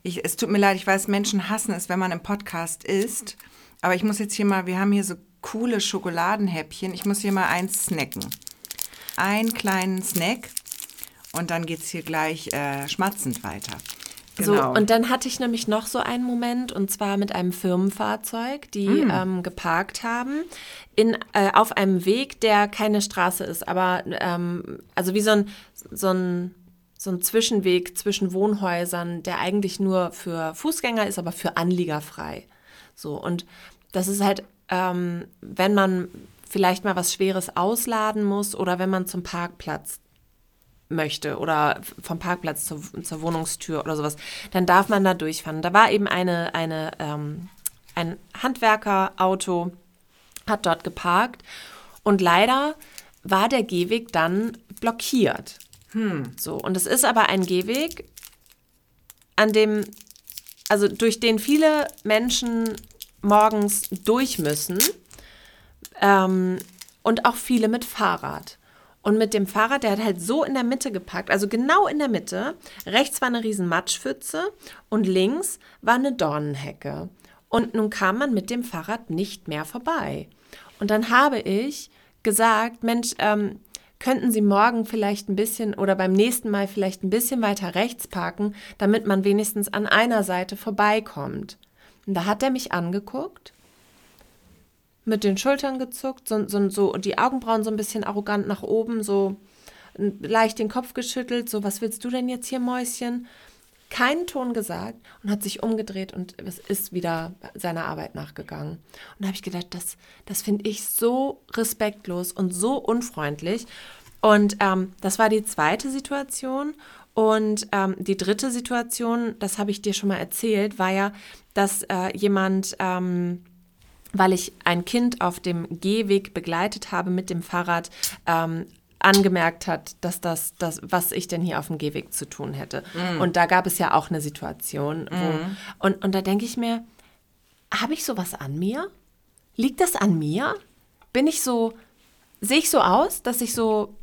Ich, es tut mir leid, ich weiß, Menschen hassen es, wenn man im Podcast isst. Aber ich muss jetzt hier mal, wir haben hier so coole Schokoladenhäppchen. Ich muss hier mal eins snacken. Einen kleinen Snack und dann geht es hier gleich äh, schmatzend weiter. So, und dann hatte ich nämlich noch so einen Moment, und zwar mit einem Firmenfahrzeug, die Mm. ähm, geparkt haben, in, äh, auf einem Weg, der keine Straße ist, aber ähm, also wie so ein, so, ein, so ein Zwischenweg zwischen Wohnhäusern, der eigentlich nur für Fußgänger ist, aber für Anlieger frei. So, und das ist halt, ähm, wenn man vielleicht mal was Schweres ausladen muss oder wenn man zum Parkplatz möchte oder vom Parkplatz zur, zur Wohnungstür oder sowas, dann darf man da durchfahren. Da war eben eine, eine, ähm, ein Handwerkerauto, hat dort geparkt und leider war der Gehweg dann blockiert. So, und es ist aber ein Gehweg, an dem, also durch den viele Menschen morgens durch müssen ähm, und auch viele mit Fahrrad. Und mit dem Fahrrad, der hat halt so in der Mitte geparkt, also genau in der Mitte. Rechts war eine riesen Matschpfütze und links war eine Dornenhecke. Und nun kam man mit dem Fahrrad nicht mehr vorbei. Und dann habe ich gesagt, Mensch, ähm, könnten Sie morgen vielleicht ein bisschen oder beim nächsten Mal vielleicht ein bisschen weiter rechts parken, damit man wenigstens an einer Seite vorbeikommt. Und da hat er mich angeguckt mit den Schultern gezuckt, so, so, so und die Augenbrauen so ein bisschen arrogant nach oben, so leicht den Kopf geschüttelt, so, was willst du denn jetzt hier, Mäuschen? Keinen Ton gesagt und hat sich umgedreht und ist wieder seiner Arbeit nachgegangen. Und da habe ich gedacht, das, das finde ich so respektlos und so unfreundlich. Und ähm, das war die zweite Situation. Und ähm, die dritte Situation, das habe ich dir schon mal erzählt, war ja, dass äh, jemand ähm, weil ich ein Kind auf dem Gehweg begleitet habe mit dem Fahrrad, ähm, angemerkt hat, dass das, das, was ich denn hier auf dem Gehweg zu tun hätte. Und da gab es ja auch eine Situation, wo, und, und da denke ich mir, habe ich sowas an mir? Liegt das an mir? Bin ich so, sehe ich so aus, dass ich so,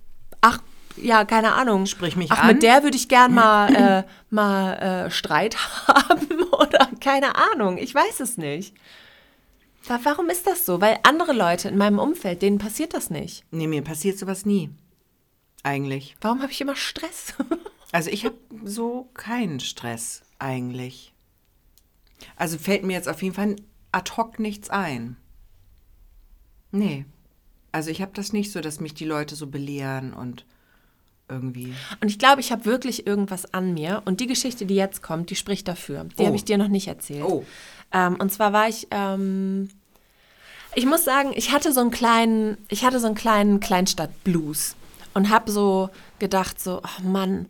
ach, ja, keine Ahnung. Sprich mich ach, an. mit der würde ich gern mal, äh, mal äh, Streit haben oder keine Ahnung. Ich weiß es nicht. Wa- Warum ist das so? Weil andere Leute in meinem Umfeld, denen passiert das nicht. Nee, mir passiert sowas nie. Eigentlich. Warum habe ich immer Stress? Also ich habe so keinen Stress eigentlich. Also fällt mir jetzt auf jeden Fall ad hoc nichts ein. Nee. Also ich habe das nicht so, dass mich die Leute so belehren und irgendwie. Und ich glaube, ich habe wirklich irgendwas an mir. Und die Geschichte, die jetzt kommt, die spricht dafür. Die Oh. habe ich dir noch nicht erzählt. Oh. Ähm, und zwar war ich, ähm, ich muss sagen, ich hatte so einen kleinen, ich hatte so einen kleinen Kleinstadt-Blues und habe so gedacht, so, oh Mann,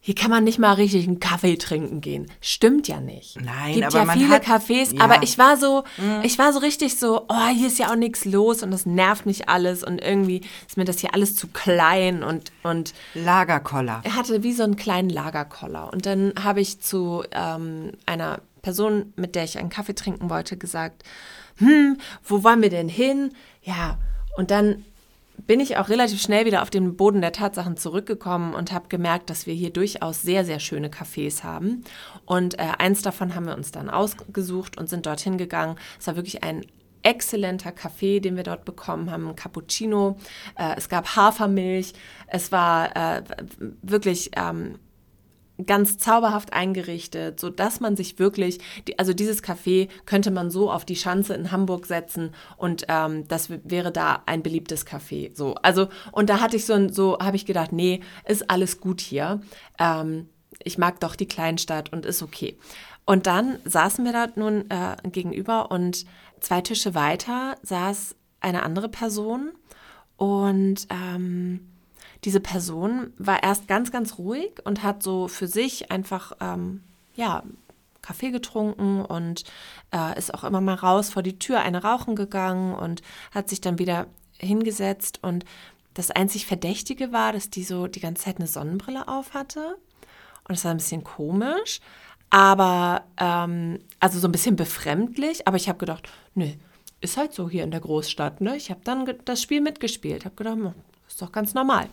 hier kann man nicht mal richtig einen Kaffee trinken gehen. Stimmt ja nicht. Nein, Gibt aber ja man viele hat- Cafés, ja. aber ich war so, ich war so richtig so, oh, hier ist ja auch nichts los und das nervt mich alles und irgendwie ist mir das hier alles zu klein und, und Lagerkoller. er hatte wie so einen kleinen Lagerkoller. Und dann habe ich zu ähm, einer Person, mit der ich einen Kaffee trinken wollte, gesagt, hm, wo wollen wir denn hin? Ja, und dann bin ich auch relativ schnell wieder auf den Boden der Tatsachen zurückgekommen und habe gemerkt, dass wir hier durchaus sehr, sehr schöne Cafés haben. Und äh, eins davon haben wir uns dann ausgesucht und sind dorthin gegangen. Es war wirklich ein exzellenter Kaffee, den wir dort bekommen haben, Cappuccino. Äh, es gab Hafermilch. Es war äh, wirklich ähm, ganz zauberhaft eingerichtet, so dass man sich wirklich, die, also dieses Café könnte man so auf die Schanze in Hamburg setzen und ähm, das wäre da ein beliebtes Café. So, also und da hatte ich so, ein- so habe ich gedacht, nee, ist alles gut hier. Ähm, ich mag doch die Kleinstadt und ist okay. Und dann saßen wir da nun äh, gegenüber und zwei Tische weiter saß eine andere Person und ähm, diese Person war erst ganz, ganz ruhig und hat so für sich einfach, ähm, ja, Kaffee getrunken und äh, ist auch immer mal raus vor die Tür eine rauchen gegangen und hat sich dann wieder hingesetzt. Und das einzig Verdächtige war, dass die so die ganze Zeit eine Sonnenbrille auf hatte. Und es war ein bisschen komisch, aber ähm, also so ein bisschen befremdlich. Aber ich habe gedacht, nö, ist halt so hier in der Großstadt. Ne? Ich habe dann das Spiel mitgespielt. Habe gedacht, ist doch ganz normal.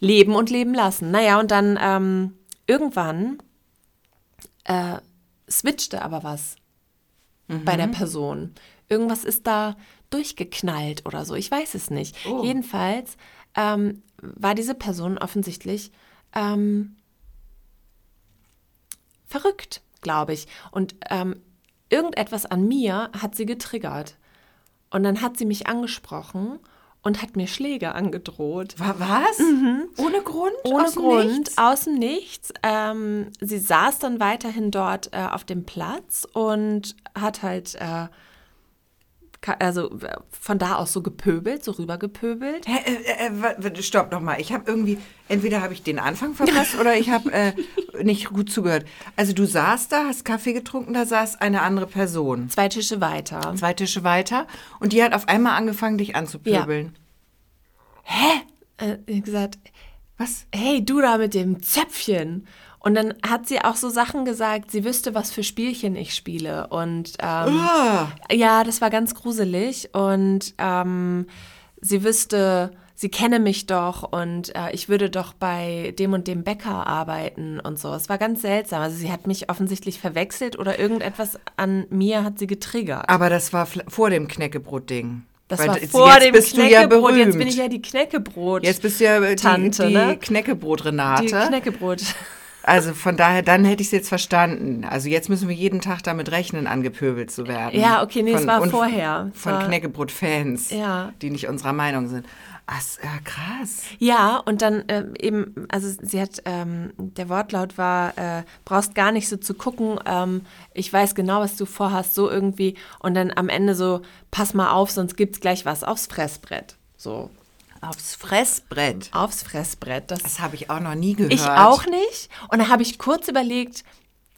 Leben und leben lassen. Naja, und dann ähm, irgendwann äh, switchte aber was bei der Person. Irgendwas ist da durchgeknallt oder so. Ich weiß es nicht. Oh. Jedenfalls ähm, war diese Person offensichtlich ähm, verrückt, glaube ich. Und ähm, irgendetwas an mir hat sie getriggert. Und dann hat sie mich angesprochen und hat mir Schläge angedroht. Wa- Was? Ohne Grund? Mhm. Ohne Aus Grund, Nichts? aus dem Nichts. Ähm, sie saß dann weiterhin dort äh, auf dem Platz und hat halt, äh, also äh, von da aus so gepöbelt, so rüber gepöbelt. Hä, äh, äh, wa- stopp noch mal. Ich habe irgendwie, entweder habe ich den Anfang verpasst oder ich habe äh, nicht gut zugehört. Also du saßt da, hast Kaffee getrunken, da saß eine andere Person. Zwei Tische weiter. Zwei Tische weiter und die hat auf einmal angefangen, dich anzupöbeln. Äh, gesagt, Was? hey, du da mit dem Zöpfchen. Und dann hat sie auch so Sachen gesagt, sie wüsste, was für Spielchen ich spiele. Und ähm, Ah, Ja, das war ganz gruselig und ähm, sie wüsste, sie kenne mich doch und äh, ich würde doch bei dem und dem Bäcker arbeiten und so. Es war ganz seltsam. Also sie hat mich offensichtlich verwechselt oder irgendetwas an mir hat sie getriggert. aber das war vor dem Knäckebrot-Ding. Das Weil war vor dem du ja Knäckebrot. berühmt. Jetzt bin ich ja die Knäckebrot. Jetzt bist du ja die, Tante, die ne? Knäckebrot-Renate. die Knäckebrot. Also von daher, dann hätte ich es jetzt verstanden. Also jetzt müssen wir jeden Tag damit rechnen, angepöbelt zu werden. Ja, okay, nee, es war vorher. Es Von Knäckebrot-Fans, Ja. die nicht unserer Meinung sind. Ach, krass. Ja, und dann ähm, eben, also sie hat, ähm, der Wortlaut war, äh, brauchst gar nicht so zu gucken, ähm, ich weiß genau, was du vorhast, so irgendwie. Und dann am Ende so, pass mal auf, sonst gibt's gleich was aufs Fressbrett. So, Aufs Fressbrett. aufs Fressbrett. Das, Das habe ich auch noch nie gehört. ich auch nicht. Und dann habe ich kurz überlegt,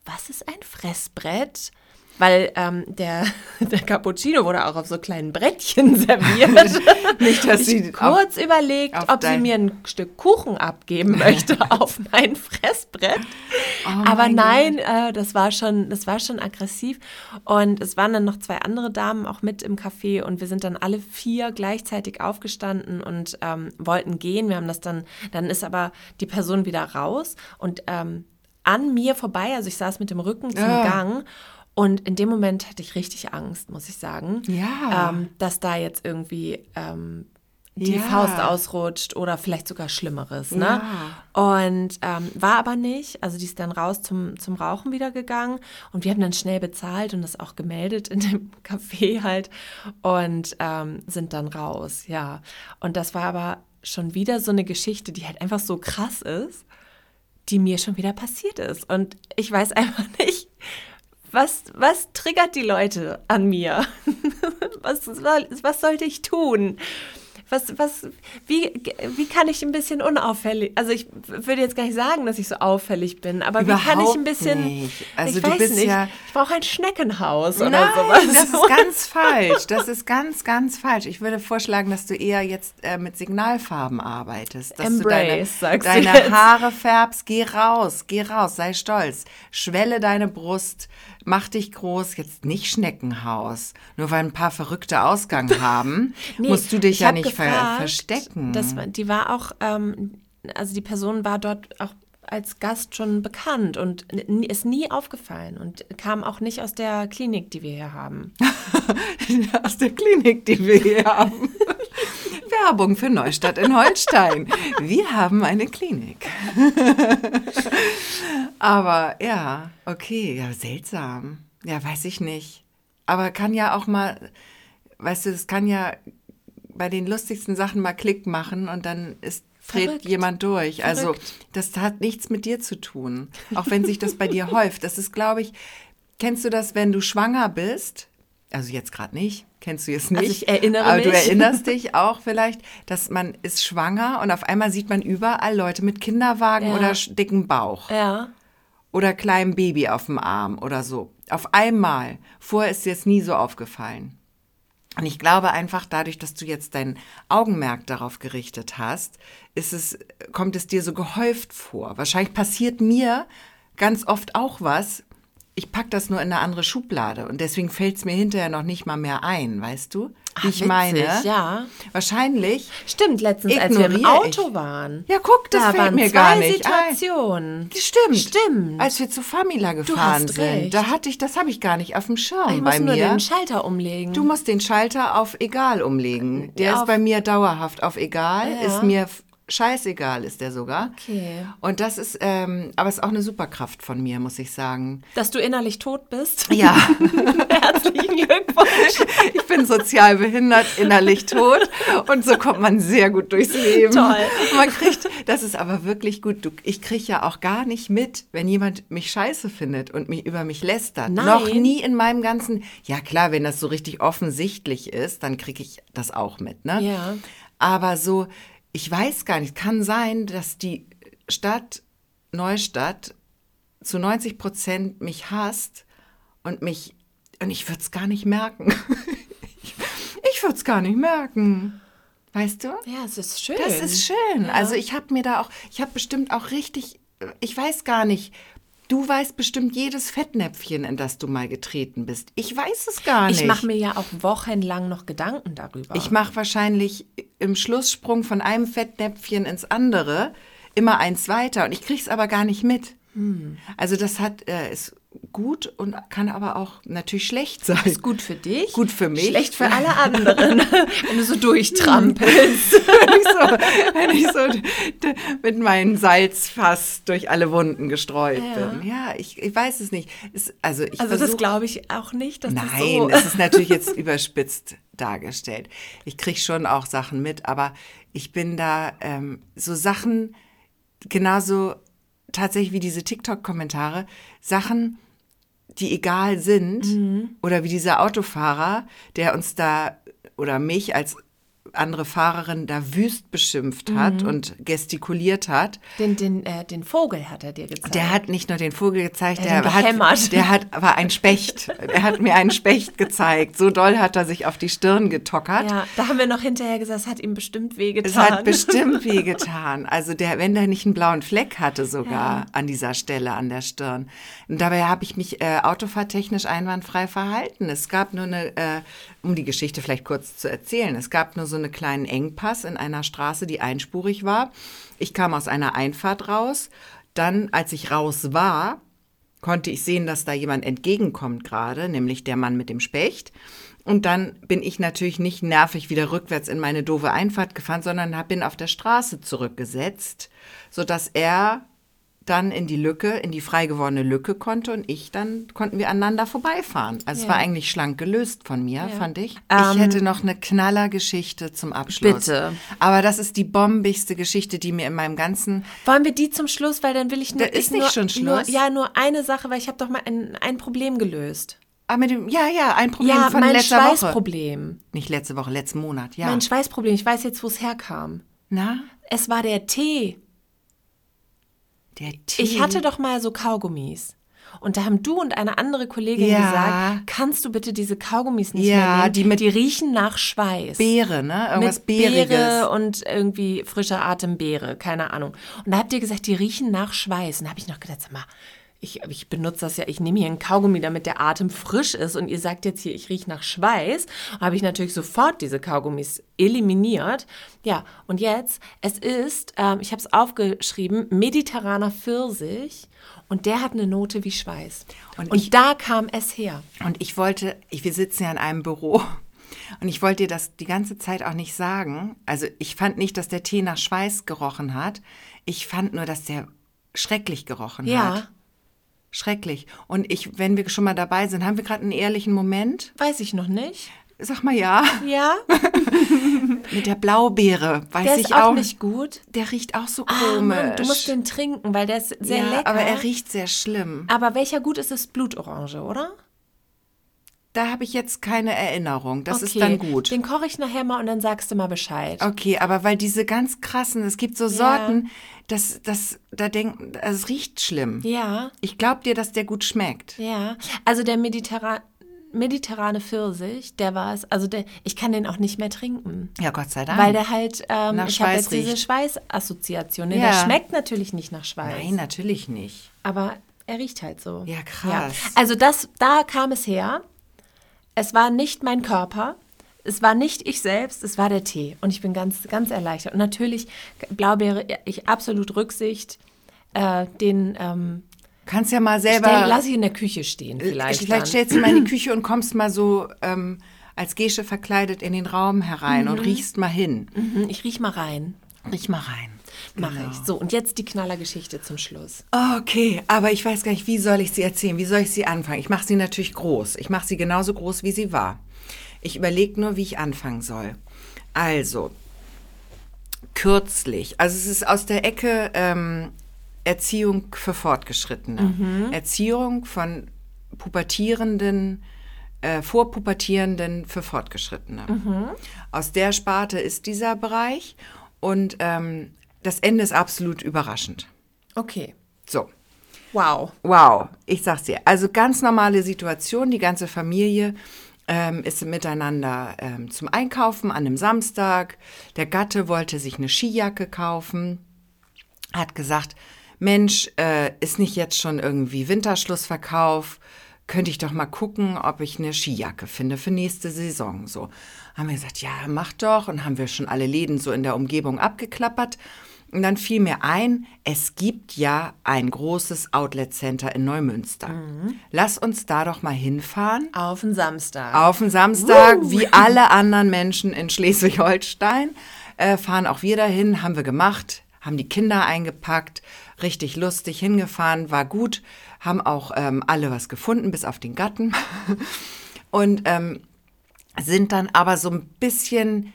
was ist ein Fressbrett? Weil ähm, der, der Cappuccino wurde auch auf so kleinen Brettchen serviert. Nicht, dass ich sie kurz überlegt, auf ob sie mir ein Stück Kuchen abgeben möchte auf mein Fressbrett. Oh Aber mein nein, äh, das war schon, das war schon aggressiv. Und es waren dann noch zwei andere Damen auch mit im Café und wir sind dann alle vier gleichzeitig aufgestanden und ähm, wollten gehen. Wir haben das dann, dann ist aber die Person wieder raus und ähm, an mir vorbei. Also ich saß mit dem Rücken zum Ja. Gang. Und in dem Moment hatte ich richtig Angst, muss ich sagen Ja. ähm, dass da jetzt irgendwie ähm, die Ja. Faust ausrutscht oder vielleicht sogar Schlimmeres. Ne? Und ähm, war aber nicht. Also die ist dann raus zum, zum Rauchen wieder gegangen und wir haben dann schnell bezahlt und das auch gemeldet in dem Café halt und ähm, sind dann raus, ja. Und das war aber schon wieder so eine Geschichte, die halt einfach so krass ist, die mir schon wieder passiert ist. Und ich weiß einfach nicht, was, was triggert die Leute an mir? was, soll, was sollte ich tun? Was, was, wie, wie kann ich ein bisschen unauffällig, also ich würde jetzt gar nicht sagen, dass ich so auffällig bin, aber wie kann ich Überhaupt ein bisschen, nicht. Also ich du weiß bist nicht, ja- ich brauche ein Schneckenhaus oder Nein, sowas. das ist ganz falsch. Das ist ganz, ganz falsch. Ich würde vorschlagen, dass du eher jetzt äh, mit Signalfarben arbeitest. Dass du deine, Embrace, du deine jetzt. Haare färbst. Geh raus, geh raus, sei stolz. Schwelle deine Brust, mach dich groß. Jetzt nicht Schneckenhaus. Nur weil ein paar Verrückte Ausgang haben, Nee, musst du dich ich ja nicht ver gefragt, verstecken. Das, die war auch, ähm, also die Person war dort auch als Gast schon bekannt und ist nie aufgefallen und kam auch nicht aus der Klinik, die wir hier haben. aus der Klinik, die wir hier haben. Werbung für Neustadt in Holstein. Wir haben eine Klinik. Aber ja, okay, ja, seltsam. Ja, weiß ich nicht. Aber kann ja auch mal, weißt du, es kann ja bei den lustigsten Sachen mal Klick machen und dann ist dreht jemand durch. Also Verrückt. das hat nichts mit dir zu tun. Auch wenn sich das bei dir häuft. Das ist, glaube ich, kennst du das, wenn du schwanger bist? Also jetzt gerade nicht, kennst du jetzt nicht. Also ich erinnere aber du mich. erinnerst dich auch vielleicht, dass man ist schwanger und auf einmal sieht man überall Leute mit Kinderwagen Ja. oder dicken Bauch Ja, oder kleinem Baby auf dem Arm oder so. Auf einmal. Vorher ist dir jetzt nie so aufgefallen. Und ich glaube einfach, dadurch, dass du jetzt dein Augenmerk darauf gerichtet hast, ist es, kommt es dir so gehäuft vor. Wahrscheinlich passiert mir ganz oft auch was, ich pack das nur in eine andere Schublade und deswegen fällt es mir hinterher noch nicht mal mehr ein, weißt du? Wie Ah, ich meine. witzig, ja. Wahrscheinlich. Stimmt, letztens, als wir im Auto ich. waren. Ja, guck, das da fällt waren mir zwei gar nicht ein. Situationen. Stimmt. Stimmt. Als wir zu Famila gefahren sind, recht. da hatte ich, das habe ich gar nicht auf dem Schirm ich bei muss nur mir. den Schalter umlegen. Du musst den Schalter auf egal umlegen. Der Auf- ist bei mir dauerhaft auf egal. Ja. Ist mir scheißegal, ist der sogar. Okay. Und das ist, ähm, aber es ist auch eine Superkraft von mir, muss ich sagen. Dass du innerlich tot bist. Ja, Herzlichen Glückwunsch. ich bin sozial behindert, innerlich tot und so kommt man sehr gut durchs Leben. Toll. Man kriegt, das ist aber wirklich gut. Du, ich kriege ja auch gar nicht mit, wenn jemand mich scheiße findet und mich über mich lästert. Nein. Noch nie in meinem ganzen, ja klar, wenn das so richtig offensichtlich ist, dann kriege ich das auch mit, ne? Ja. Aber so, ich weiß gar nicht, kann sein, dass die Stadt Neustadt zu 90 Prozent mich hasst und mich, und ich würde es gar nicht merken. ich ich würde es gar nicht merken. Weißt du? Ja, es ist schön. Das ist schön. Also ich habe mir da auch, ich habe bestimmt auch richtig, ich weiß gar nicht, du weißt bestimmt jedes Fettnäpfchen, in das du mal getreten bist. Ich weiß es gar nicht. Ich mache mir ja auch wochenlang noch Gedanken darüber. Ich mache wahrscheinlich im Schlusssprung von einem Fettnäpfchen ins andere immer eins weiter und ich krieg's aber gar nicht mit. Hm. Also das hat äh, ist gut und kann aber auch natürlich schlecht sein. ist gut für dich. Gut für mich. Schlecht für alle anderen. Wenn du so durchtrampelst. wenn ich so, wenn ich so mit meinem Salzfass durch alle Wunden gestreut Ja. bin. Ja, ich, ich weiß es nicht. Es, also ich Also das versuch- glaube ich auch nicht, dass Nein, das so... das ist natürlich jetzt überspitzt dargestellt. Ich kriege schon auch Sachen mit, aber ich bin da ähm, so Sachen genauso tatsächlich wie diese TikTok-Kommentare, Sachen, die egal sind, Mhm. oder wie dieser Autofahrer, der uns da oder mich als andere Fahrerin da wüst beschimpft hat Mhm. und gestikuliert hat. Den, den, äh, den Vogel hat er dir gezeigt. Der hat nicht nur den Vogel gezeigt, Er der ihn hat, der hat aber ein Specht. Er hat mir einen Specht gezeigt. So doll hat er sich auf die Stirn getockert. ja, da haben wir noch hinterher gesagt, es hat ihm bestimmt wehgetan. Es hat bestimmt wehgetan. Also der, wenn der nicht einen blauen Fleck hatte sogar an dieser Stelle an der Stirn. Und dabei habe ich mich äh, autofahrtechnisch einwandfrei verhalten. Es gab nur eine, äh, um die Geschichte vielleicht kurz zu erzählen, es gab nur so einen kleinen Engpass in einer Straße, die einspurig war. Ich kam aus einer Einfahrt raus. Dann, als ich raus war, konnte ich sehen, dass da jemand entgegenkommt gerade, nämlich der Mann mit dem Specht. Und dann bin ich natürlich nicht nervig wieder rückwärts in meine doofe Einfahrt gefahren, sondern bin auf der Straße zurückgesetzt, sodass er dann in die Lücke, in die frei gewordene Lücke konnte und ich dann konnten wir aneinander vorbeifahren. Also es Ja. war eigentlich schlank gelöst von mir, fand ich. Ähm, ich hätte noch eine Knallergeschichte zum Abschluss. Bitte. Aber das ist die bombigste Geschichte, die mir in meinem ganzen Wollen wir die zum Schluss, weil dann will ich nur... Da ist nicht nur, schon Schluss. Nur, ja, nur eine Sache, weil ich habe doch mal ein, ein Problem gelöst. Ah, mit dem, ja, ja, ein Problem ja, von mein letzter Woche. Schweißproblem. Nicht letzte Woche, letzten Monat, ja. Mein Schweißproblem. Ich weiß jetzt, wo es herkam. Na, Es war der Tee. Der Tee. Ich hatte doch mal so Kaugummis. Und da haben du und eine andere Kollegin Ja. gesagt, kannst du bitte diese Kaugummis nicht Ja, mehr nehmen? die mit- die riechen nach Schweiß. Beere, ne? Irgendwas mit Beeriges. Beere und irgendwie frischer Atembeere, keine Ahnung. Und da habt ihr gesagt, die riechen nach Schweiß. Und da habe ich noch gedacht, sag mal, ich, ich benutze das ja, ich nehme hier einen Kaugummi, damit der Atem frisch ist. Und ihr sagt jetzt hier, ich rieche nach Schweiß. Habe ich natürlich sofort diese Kaugummis eliminiert. Ja, und jetzt, es ist, ähm, ich habe es aufgeschrieben, mediterraner Pfirsich. Und der hat eine Note wie Schweiß. Und Und, ich- da kam es her. Und ich wollte, ich, wir sitzen ja in einem Büro. Und ich wollte dir das die ganze Zeit auch nicht sagen. Also ich fand nicht, dass der Tee nach Schweiß gerochen hat. Ich fand nur, dass der schrecklich gerochen Ja. hat. Schrecklich. Und ich, wenn wir schon mal dabei sind, haben wir gerade einen ehrlichen Moment? Weiß ich noch nicht. Sag mal ja. Ja, Mit der Blaubeere, weiß der ich ist auch, auch nicht gut. Der riecht auch so Ah, komisch. Mann, du musst den trinken, weil der ist sehr ja, lecker. aber er riecht sehr schlimm. Aber welcher gut ist, ist Blutorange, oder? Da habe ich jetzt keine Erinnerung. Das ist Okay, dann gut. Den koche ich nachher mal und dann sagst du mal Bescheid. Okay, aber weil diese ganz krassen, es gibt so Sorten, das, das, da denken, also es riecht schlimm. Ja, Ich glaube dir, dass der gut schmeckt. ja. Also der Mediterran mediterrane Pfirsich, der war es, also der, ich kann den auch nicht mehr trinken. Ja, Gott sei Dank. Weil der halt, ähm, Nach ich habe jetzt diese riecht. Schweißassoziation. Ne? Ja. Der schmeckt natürlich nicht nach Schweiß. Nein, natürlich nicht. Aber er riecht halt so. Ja, krass. Also das, da kam es her. Es war nicht mein Körper. Es war nicht ich selbst, es war der Tee. Und ich bin ganz, ganz erleichtert. Und natürlich, Blaubeere, ich absolut Rücksicht. Äh, den ähm, Kannst ja mal selber. stell, lass ich in der Küche stehen vielleicht. Vielleicht dann. stellst du mal in die Küche und kommst mal so ähm, als Gesche verkleidet in den Raum herein und riechst mal hin. Mhm, ich riech mal rein. Riech mal rein. Mache Genau. ich. So, und jetzt die Knallergeschichte zum Schluss. Okay, aber ich weiß gar nicht, wie soll ich sie erzählen? Wie soll ich sie anfangen? Ich mache sie natürlich groß. Ich mache sie genauso groß, wie sie war. Ich überlege nur, wie ich anfangen soll. Also, kürzlich, also es ist aus der Ecke ähm, Erziehung für Fortgeschrittene. Erziehung von pubertierenden, äh, vorpubertierenden für Fortgeschrittene. Aus der Sparte ist dieser Bereich und ähm, das Ende ist absolut überraschend. Okay. So. Wow. Wow, ich sag's dir. Also ganz normale Situation, die ganze Familie ähm, ist miteinander ähm, zum Einkaufen an einem Samstag. Der Gatte wollte sich eine Skijacke kaufen, hat gesagt, Mensch, äh, ist nicht jetzt schon irgendwie Winterschlussverkauf? Könnte ich doch mal gucken, ob ich eine Skijacke finde für nächste Saison. So haben wir gesagt, ja, mach doch. Und haben wir schon alle Läden so in der Umgebung abgeklappert. Und dann fiel mir ein, es gibt ja ein großes Outlet-Center in Neumünster. Lass uns da doch mal hinfahren. Auf den Samstag. Auf den Samstag, wie alle anderen Menschen in Schleswig-Holstein, äh, fahren auch wir dahin, haben wir gemacht, haben die Kinder eingepackt, richtig lustig hingefahren, war gut, haben auch ähm, alle was gefunden, bis auf den Gatten. Und ähm, sind dann aber so ein bisschen,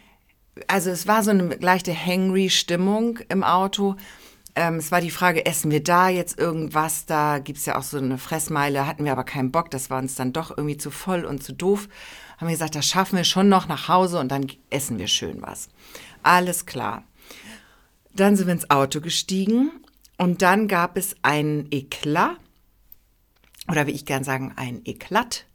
also es war so eine leichte Hangry-Stimmung im Auto. Ähm, es war die Frage, essen wir da jetzt irgendwas? Da gibt's ja auch so eine Fressmeile, hatten wir aber keinen Bock, das war uns dann doch irgendwie zu voll und zu doof. Haben wir gesagt, das schaffen wir schon noch nach Hause und dann essen wir schön was. Alles klar. Dann sind wir ins Auto gestiegen und dann gab es einen Eklat, oder wie ich gern sagen, ein Eklat.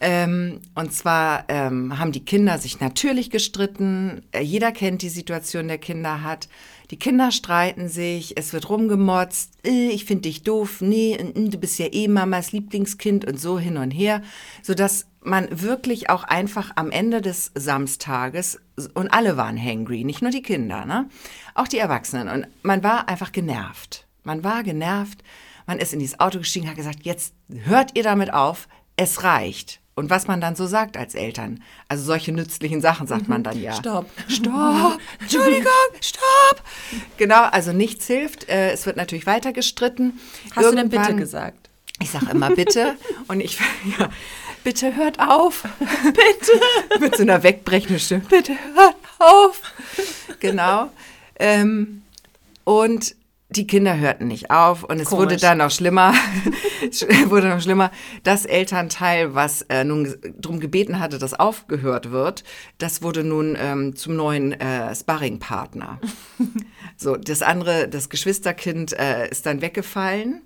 Ähm, und zwar ähm, haben die Kinder sich natürlich gestritten. Äh, Jeder kennt die Situation, der Kinder hat. Die Kinder streiten sich, es wird rumgemotzt. Äh, ich finde dich doof. Nee, äh, äh, du bist ja eh Mamas Lieblingskind und so hin und her. Sodass man wirklich auch einfach am Ende des Samstages, und alle waren hangry, nicht nur die Kinder, ne? auch die Erwachsenen. Und man war einfach genervt. Man war genervt. Man ist in dieses Auto gestiegen, hat gesagt, jetzt hört ihr damit auf, es reicht. Und was man dann so sagt als Eltern. Also solche nützlichen Sachen sagt man dann ja. Stopp. Stopp! Entschuldigung, stopp! Genau, also nichts hilft. Äh, Es wird natürlich weiter gestritten. Hast du denn bitte Irgendwann- gesagt? Ich sage immer bitte. und ich, ja, bitte hört auf. bitte. Mit so einer wegbrechenden Stimme. Bitte hört auf. Genau. Ähm, und die Kinder hörten nicht auf und es wurde Komisch. dann noch schlimmer, wurde noch schlimmer. Das Elternteil, was äh, nun drum gebeten hatte, dass aufgehört wird, das wurde nun ähm, zum neuen äh, Sparringpartner. so, das andere, das Geschwisterkind äh, ist dann weggefallen,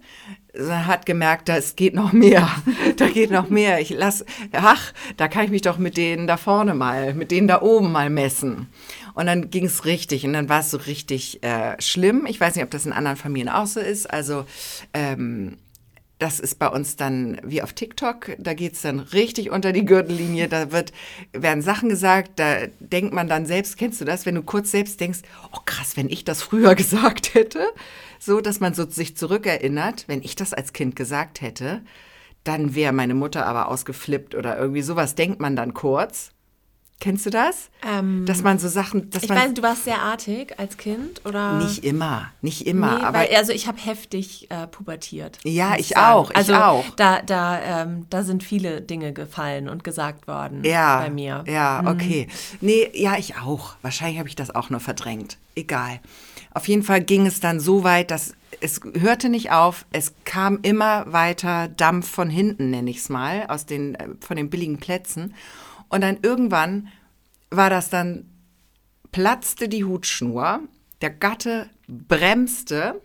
hat gemerkt, da es geht noch mehr, da geht noch mehr. Ich lass, ach, da kann ich mich doch mit denen da vorne mal, mit denen da oben mal messen. Und dann ging es richtig und dann war es so richtig äh, schlimm. Ich weiß nicht, ob das in anderen Familien auch so ist. Also ähm, das ist bei uns dann wie auf TikTok. Da geht's dann richtig unter die Gürtellinie. Da wird, werden Sachen gesagt, da denkt man dann selbst, kennst du das, wenn du kurz selbst denkst, oh krass, wenn ich das früher gesagt hätte, so dass man so sich zurückerinnert, wenn ich das als Kind gesagt hätte, dann wäre meine Mutter aber ausgeflippt oder irgendwie sowas denkt man dann kurz. Kennst du das? Ähm, dass man so Sachen, dass Ich man weiß, du warst sehr artig als Kind, oder? nicht immer, nicht immer, Nee, aber weil, also ich habe heftig äh, pubertiert. Ja, ich sagen. auch, ich also auch. Da, da, ähm, da sind viele Dinge gefallen und gesagt worden ja, bei mir. Mhm. Ja, okay. Nee, ja, ich auch. Wahrscheinlich habe ich das auch nur verdrängt. Egal. Auf jeden Fall ging es dann so weit, dass es hörte nicht auf. Es kam immer weiter Dampf von hinten, nenne ich es mal, aus den, äh, von den billigen Plätzen. Und dann irgendwann war das dann, platzte die Hutschnur, der Gatte bremste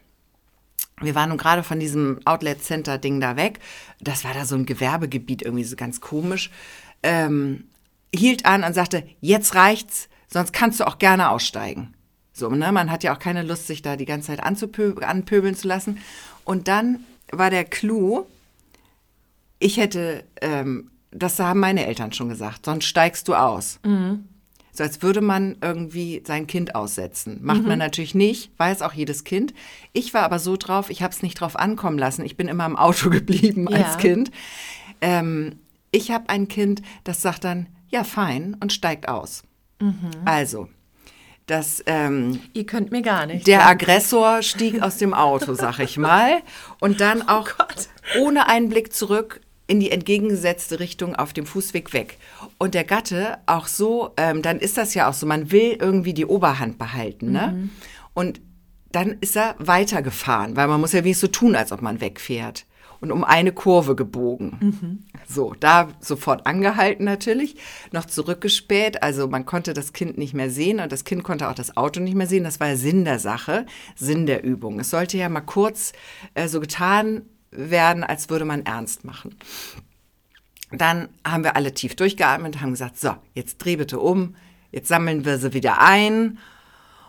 wir waren nun gerade von diesem Outlet Center Ding da weg. Das war da so ein Gewerbegebiet, irgendwie so ganz komisch. Ähm, hielt an und sagte, jetzt reicht's, sonst kannst du auch gerne aussteigen. So, ne? Man hat ja auch keine Lust, sich da die ganze Zeit anpöbeln zu lassen. Und dann war der Clou, ich hätte, ähm, das haben meine Eltern schon gesagt, sonst steigst du aus. So als würde man irgendwie sein Kind aussetzen. Macht man natürlich nicht, weiß auch jedes Kind. Ich war aber so drauf, ich habe es nicht drauf ankommen lassen. Ich bin immer im Auto geblieben Ja. als Kind. Ähm, ich habe ein Kind, das sagt dann, ja, fein, und steigt aus. Also, das, ähm, Ihr könnt mir gar nicht. der Aggressor stieg aus dem Auto, sag ich mal, und dann auch ohne einen Blick zurück in die entgegengesetzte Richtung auf dem Fußweg weg. Und der Gatte auch so, ähm, dann ist das ja auch so, man will irgendwie die Oberhand behalten, ne? Und dann ist er weitergefahren, weil man muss ja wenigstens so tun, als ob man wegfährt. Und um eine Kurve gebogen. So, da sofort angehalten natürlich, noch zurückgespäht. Also man konnte das Kind nicht mehr sehen und das Kind konnte auch das Auto nicht mehr sehen. Das war ja Sinn der Sache, Sinn der Übung. Es sollte ja mal kurz äh, so getan werden, als würde man ernst machen. Dann haben wir alle tief durchgeatmet und haben gesagt, so, jetzt dreh bitte um, jetzt sammeln wir sie wieder ein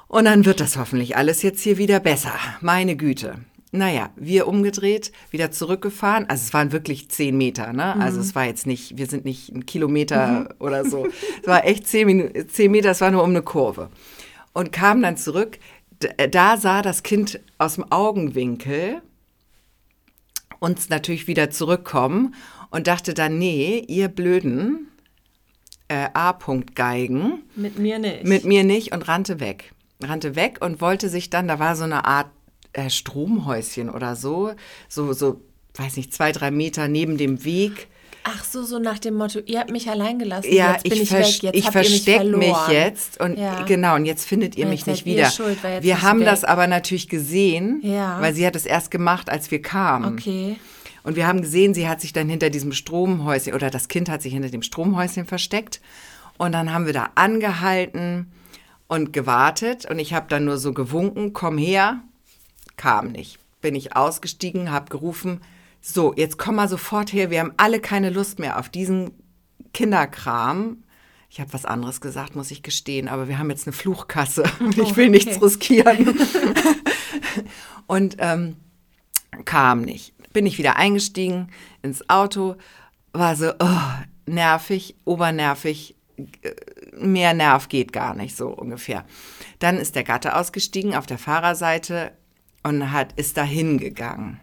und dann wird das hoffentlich alles jetzt hier wieder besser. Meine Güte. Naja, wir umgedreht, wieder zurückgefahren. Also es waren wirklich zehn Meter, ne? Also es war jetzt nicht, wir sind nicht einen Kilometer oder so. Es war echt zehn, Minu zehn Meter, es war nur um eine Kurve. Und kamen dann zurück. D da sah das Kind aus dem Augenwinkel uns natürlich wieder zurückkommen und dachte dann, nee, ihr blöden äh, A-Punkt-Geigen, Mit mir nicht. mit mir nicht und rannte weg. Rannte weg und wollte sich dann, da war so eine Art äh, Stromhäuschen oder so, so, so, weiß nicht, zwei, drei Meter neben dem Weg. Ach so, so nach dem Motto, ihr habt mich allein gelassen, Ja, jetzt bin ich, ich, weg, jetzt ich mich verstecke mich, verloren. jetzt und Ja. genau, und jetzt findet ihr Ja, mich nicht wieder. schuld, wir haben weg. das aber natürlich gesehen, Ja. weil sie hat es erst gemacht, als wir kamen. Okay. Und wir haben gesehen, sie hat sich dann hinter diesem Stromhäuschen oder das Kind hat sich hinter dem Stromhäuschen versteckt. Und dann haben wir da angehalten und gewartet. Und ich habe dann nur so gewunken, komm her. Kam nicht. Bin ich ausgestiegen, habe gerufen, so, jetzt komm mal sofort her. Wir haben alle keine Lust mehr auf diesen Kinderkram. Ich habe was anderes gesagt, muss ich gestehen, aber wir haben jetzt eine Fluchkasse ich will nichts riskieren. und ähm, kam nicht. Bin ich wieder eingestiegen ins Auto, war so oh, nervig, obernervig, äh, mehr Nerv geht gar nicht, so ungefähr. Dann ist der Gatte ausgestiegen auf der Fahrerseite und hat, ist da hingegangen.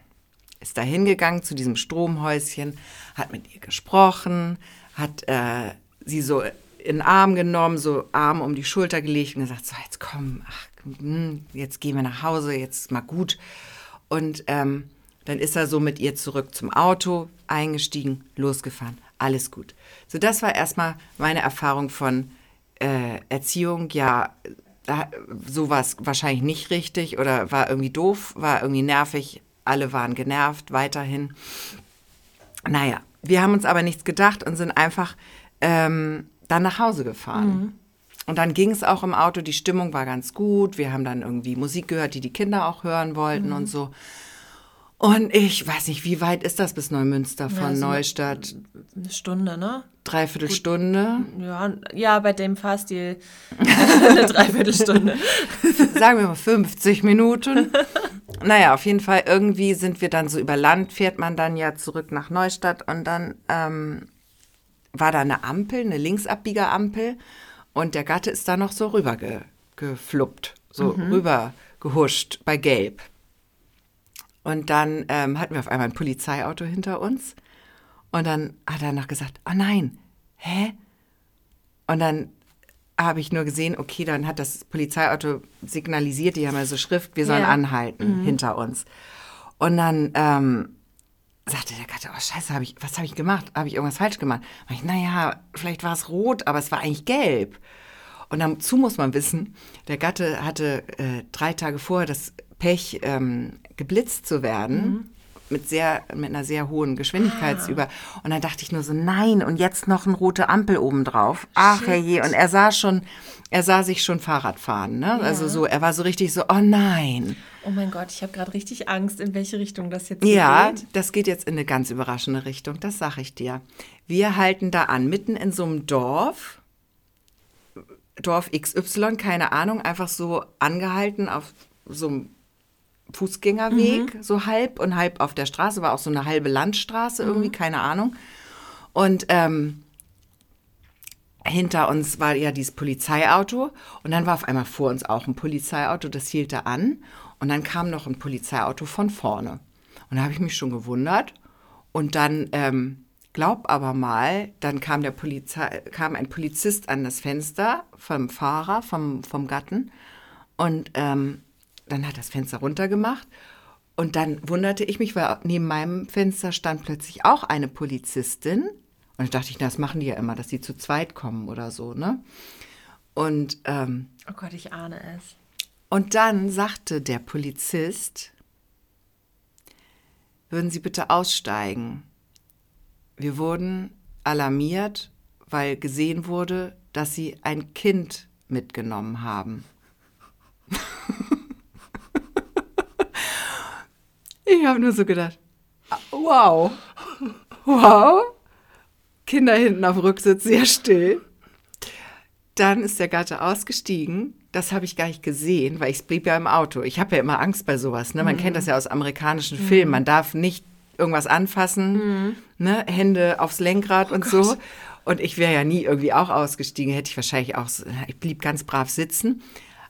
Ist da hingegangen zu diesem Stromhäuschen, hat mit ihr gesprochen, hat äh, sie so in den Arm genommen, so Arm um die Schulter gelegt und gesagt, so jetzt komm, ach, hm, jetzt gehen wir nach Hause, jetzt mal gut. Und ähm, dann ist er so mit ihr zurück zum Auto, eingestiegen, losgefahren. Alles gut. So, das war erstmal meine Erfahrung von äh, Erziehung. Ja, da, so war es wahrscheinlich nicht richtig oder war irgendwie doof, war irgendwie nervig. Alle waren genervt weiterhin. Naja, wir haben uns aber nichts gedacht und sind einfach ähm, dann nach Hause gefahren. Und dann ging es auch im Auto, die Stimmung war ganz gut. Wir haben dann irgendwie Musik gehört, die die Kinder auch hören wollten und so. Und ich weiß nicht, wie weit ist das bis Neumünster von so- Neustadt? Eine Stunde, ne? Dreiviertel Stunde. Ja, ja bei dem Fahrstil eine Dreiviertelstunde. Sagen wir mal 50 Minuten. Naja, auf jeden Fall irgendwie sind wir dann so über Land, fährt man dann ja zurück nach Neustadt und dann ähm, war da eine Ampel, eine Linksabbiegerampel und der Gatte ist da noch so rüber ge, gefluppt, so rüber gehuscht bei Gelb. Und dann ähm, hatten wir auf einmal ein Polizeiauto hinter uns und dann hat er noch gesagt, oh nein, hä? Und dann habe ich nur gesehen, okay, dann hat das Polizeiauto signalisiert, die haben ja so Schrift, wir sollen Ja. anhalten hinter uns. Und dann ähm, sagte der Gatte, oh scheiße, hab ich, was habe ich gemacht? Habe ich irgendwas falsch gemacht? Und ich, naja, vielleicht war es rot, aber es war eigentlich gelb. Und dazu muss man wissen, der Gatte hatte äh, drei Tage vorher das Pech, ähm, geblitzt zu werden. Mit, sehr, mit einer sehr hohen Geschwindigkeitsüber. Und dann dachte ich nur so, nein, und jetzt noch eine rote Ampel obendrauf. Ach herrje, und er sah schon, er sah sich schon Fahrrad fahren. Ne? Also so, er war so richtig so, oh nein. Oh mein Gott, ich habe gerade richtig Angst, in welche Richtung das jetzt Ja, geht. das geht jetzt in eine ganz überraschende Richtung, das sag ich dir. Wir halten da an, mitten in so einem Dorf, Dorf XY, keine Ahnung, einfach so angehalten auf so einem Fußgängerweg, so halb und halb auf der Straße, war auch so eine halbe Landstraße irgendwie, keine Ahnung. Und ähm, hinter uns war ja dieses Polizeiauto und dann war auf einmal vor uns auch ein Polizeiauto, das hielt da an und dann kam noch ein Polizeiauto von vorne. Und da habe ich mich schon gewundert und dann ähm, glaub aber mal, dann kam der Polizei, kam ein Polizist an das Fenster vom Fahrer, vom, vom Gatten und ähm, dann hat das Fenster runtergemacht und dann wunderte ich mich, weil neben meinem Fenster stand plötzlich auch eine Polizistin. Und da dachte ich, na, das machen die ja immer, dass sie zu zweit kommen oder so, ne? Und, ähm, Oh Gott, ich ahne es. und dann sagte der Polizist, würden Sie bitte aussteigen? Wir wurden alarmiert, weil gesehen wurde, dass Sie ein Kind mitgenommen haben. ich habe nur so gedacht, ah, wow, wow. Kinder hinten auf dem Rücksitz sehr still. Dann ist der Gatte ausgestiegen. Das habe ich gar nicht gesehen, weil ich blieb ja im Auto. Ich habe ja immer Angst bei sowas. Ne? Man kennt das ja aus amerikanischen Filmen. Man darf nicht irgendwas anfassen, ne? Hände aufs Lenkrad und so. Und ich wäre ja nie irgendwie auch ausgestiegen. Hätte ich wahrscheinlich auch, ich blieb ganz brav sitzen.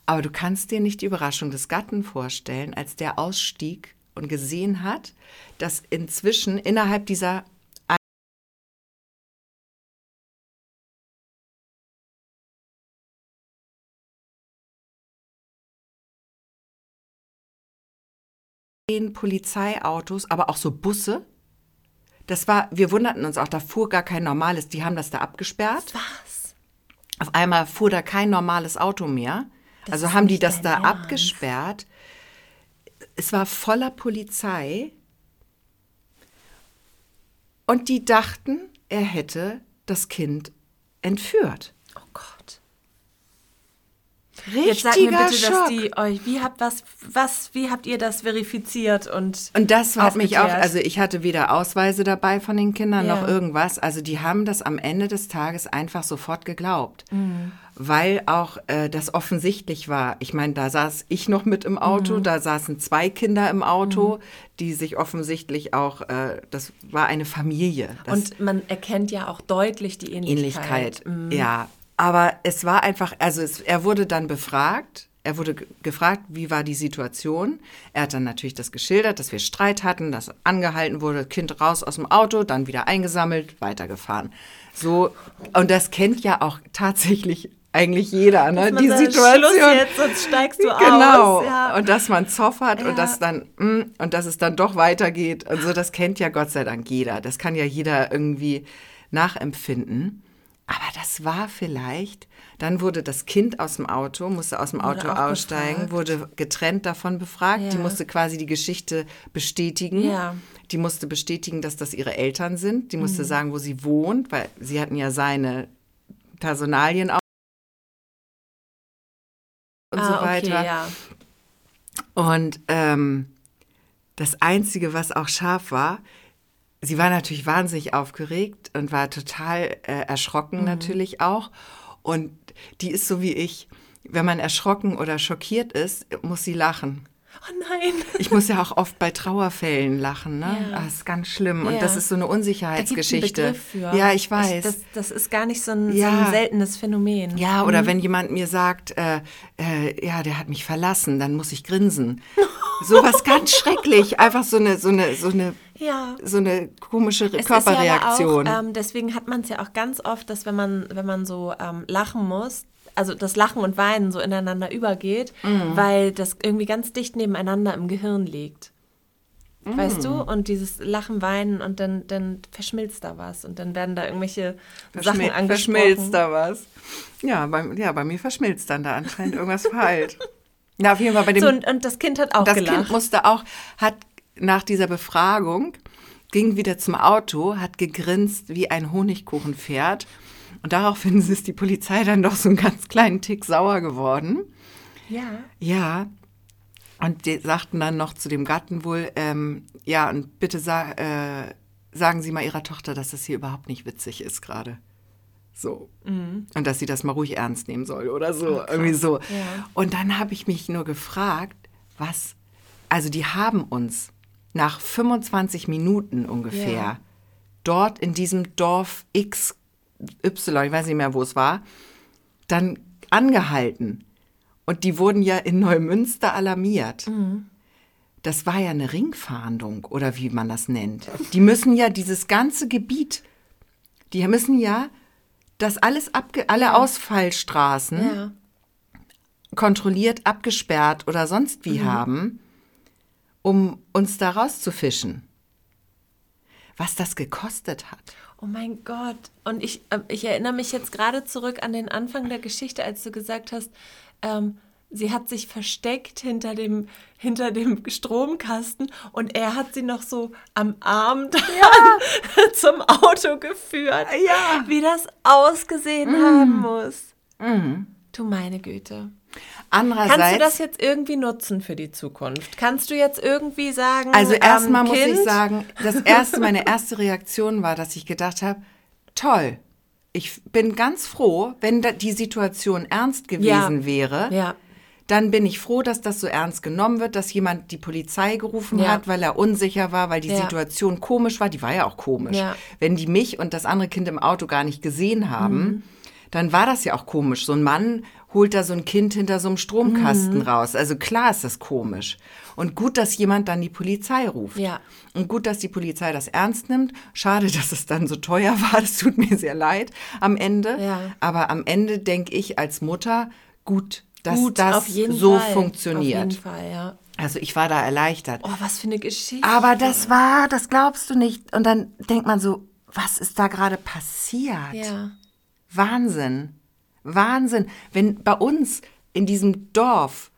Aber du kannst dir nicht die Überraschung des Gatten vorstellen, als der ausstieg und gesehen hat, dass inzwischen innerhalb dieser Polizeiautos, aber auch so Busse. Das war, wir wunderten uns auch, da fuhr gar kein normales, die haben das da abgesperrt. Was? Auf einmal fuhr da kein normales Auto mehr. Das also haben die das da Ernst. abgesperrt. Es war voller Polizei. Und die dachten, er hätte das Kind entführt. Oh Gott. Richtiger Jetzt sag mir bitte, Schock. dass die euch, wie habt was, was, wie habt ihr das verifiziert und Und das hat mich auch, also ich hatte weder Ausweise dabei von den Kindern Ja. noch irgendwas. Also die haben das am Ende des Tages einfach sofort geglaubt. Mhm. Weil auch äh, das offensichtlich war. Ich meine, da saß ich noch mit im Auto, Mhm. da saßen zwei Kinder im Auto, die sich offensichtlich auch, äh, das war eine Familie. Das und man erkennt ja auch deutlich die Ähnlichkeit. Ähnlichkeit. Mhm. Ja, aber es war einfach, also es, er wurde dann befragt. Er wurde ge- gefragt, wie war die Situation. Er hat dann natürlich das geschildert, dass wir Streit hatten, dass angehalten wurde, Kind raus aus dem Auto, dann wieder eingesammelt, weitergefahren. So, und das kennt ja auch tatsächlich eigentlich jeder, ne? Die Situation. Schluss jetzt, sonst steigst du Genau. aus. Ja. Und dass man Zoff hat Ja. und dass dann mm, und dass es dann doch weitergeht. Und so, das kennt ja Gott sei Dank jeder. Das kann ja jeder irgendwie nachempfinden. Aber das war vielleicht, dann wurde das Kind aus dem Auto, musste aus dem Auto aussteigen, befragt. wurde getrennt davon befragt. Die Ja. musste quasi die Geschichte bestätigen. Ja. Die musste bestätigen, dass das ihre Eltern sind. Die Mhm. musste sagen, wo sie wohnt, weil sie hatten ja seine Personalien auch und ah, so okay, weiter. ja. Und ähm, das Einzige, was auch scharf war, sie war natürlich wahnsinnig aufgeregt und war total äh, erschrocken Mhm. natürlich auch. Und die ist so wie ich. Wenn man erschrocken oder schockiert ist, muss sie lachen. Oh nein. Ich muss ja auch oft bei Trauerfällen lachen, ne? Ja. Ah, Das ist ganz schlimm. Und Ja. das ist so eine Unsicherheitsgeschichte. Begriff für. Ja, ich weiß. das, das ist gar nicht so ein, so Ja. ein seltenes Phänomen. Ja, oder wenn jemand mir sagt, äh, äh, ja, der hat mich verlassen, dann muss ich grinsen. Sowas ganz schrecklich. Einfach so eine, so eine, so eine, Ja. so eine komische Es Körperreaktion. Ja auch, ähm, deswegen hat man es ja auch ganz oft, dass wenn man, wenn man so ähm, lachen muss, also das Lachen und Weinen so ineinander übergeht, Mhm. weil das irgendwie ganz dicht nebeneinander im Gehirn liegt. Weißt Mhm. du? Und dieses Lachen, Weinen und dann, dann verschmilzt da was und dann werden da irgendwelche Sachen Verschmil angesprochen. verschmilzt da was. Ja bei, ja, bei mir verschmilzt dann da anscheinend irgendwas verheilt. Ja, auf jeden Fall bei dem So, und, und das Kind hat auch das gelacht. Kind musste auch, hat nach dieser Befragung, ging wieder zum Auto, hat gegrinst wie ein Honigkuchenpferd. Und daraufhin ist die Polizei dann doch so einen ganz kleinen Tick sauer geworden. ja. Ja. Und die sagten dann noch zu dem Gatten wohl, ähm, ja, und bitte sa äh, sagen Sie mal Ihrer Tochter, dass das hier überhaupt nicht witzig ist gerade. So. Und dass sie das mal ruhig ernst nehmen soll oder so. irgendwie so. Ja. Und dann habe ich mich nur gefragt, was also die haben uns nach 25 Minuten ungefähr Ja. dort in diesem Dorf XY, ich weiß nicht mehr, wo es war, dann angehalten. Und die wurden ja in Neumünster alarmiert. Das war ja eine Ringfahndung oder wie man das nennt. Die müssen ja dieses ganze Gebiet, die müssen ja das alles abge alle Ausfallstraßen Ja. kontrolliert abgesperrt oder sonst Mhm. wie haben, um uns da rauszufischen. Was das gekostet hat. Oh mein Gott. Und ich, äh, ich erinnere mich jetzt gerade zurück an den Anfang der Geschichte, als du gesagt hast, ähm, sie hat sich versteckt hinter dem, hinter dem Stromkasten und er hat sie noch so am Arm dann zum Auto geführt. Ja. Wie das ausgesehen haben muss. Du meine Güte. Andererseits, Kannst du das jetzt irgendwie nutzen für die Zukunft? Kannst du jetzt irgendwie sagen, also erstmal ähm, muss ich sagen, das erste, meine erste Reaktion war, dass ich gedacht habe, toll. Ich bin ganz froh, wenn die Situation ernst gewesen Ja. wäre. Ja. Dann bin ich froh, dass das so ernst genommen wird, dass jemand die Polizei gerufen Ja. hat, weil er unsicher war, weil die. Situation komisch war. Die war ja auch komisch. Wenn die mich und das andere Kind im Auto gar nicht gesehen haben, Mhm. dann war das ja auch komisch. So ein Mann holt da so ein Kind hinter so einem Stromkasten Mhm. raus. Also klar ist das komisch. Und gut, dass jemand dann die Polizei ruft. Ja. Und gut, dass die Polizei das ernst nimmt. Schade, dass es dann so teuer war. Das tut mir sehr leid am Ende. Ja. Aber am Ende denke ich als Mutter, gut, dass Gut, das so Fall. funktioniert. Auf jeden Fall, ja. Also ich war da erleichtert. Oh, was für eine Geschichte. Aber das war, das glaubst du nicht. Und dann denkt man so, was ist da gerade passiert? Ja. Wahnsinn. Wahnsinn. Wenn bei uns in diesem Dorf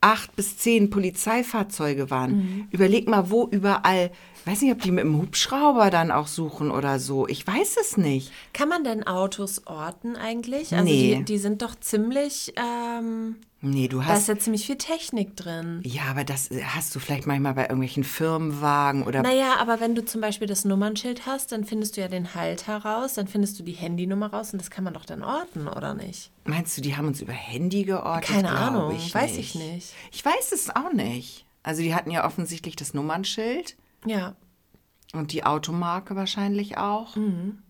acht bis zehn Polizeifahrzeuge waren, Mhm. überleg mal, wo überall, weiß nicht, ob die mit dem Hubschrauber dann auch suchen oder so. Ich weiß es nicht. Kann man denn Autos orten eigentlich? Also Nee. die, die sind doch ziemlich, ähm, Nee, du da ist hast. ja ziemlich viel Technik drin. Ja, aber das hast du vielleicht manchmal bei irgendwelchen Firmenwagen oder Naja, aber wenn du zum Beispiel das Nummernschild hast, dann findest du ja den Halt heraus, dann findest du die Handynummer raus und das kann man doch dann orten, oder nicht? Meinst du, die haben uns über Handy geortet? Keine Ahnung, ich weiß ich nicht. Ich weiß es auch nicht. Also die hatten ja offensichtlich das Nummernschild Ja. und die Automarke wahrscheinlich auch. Mhm.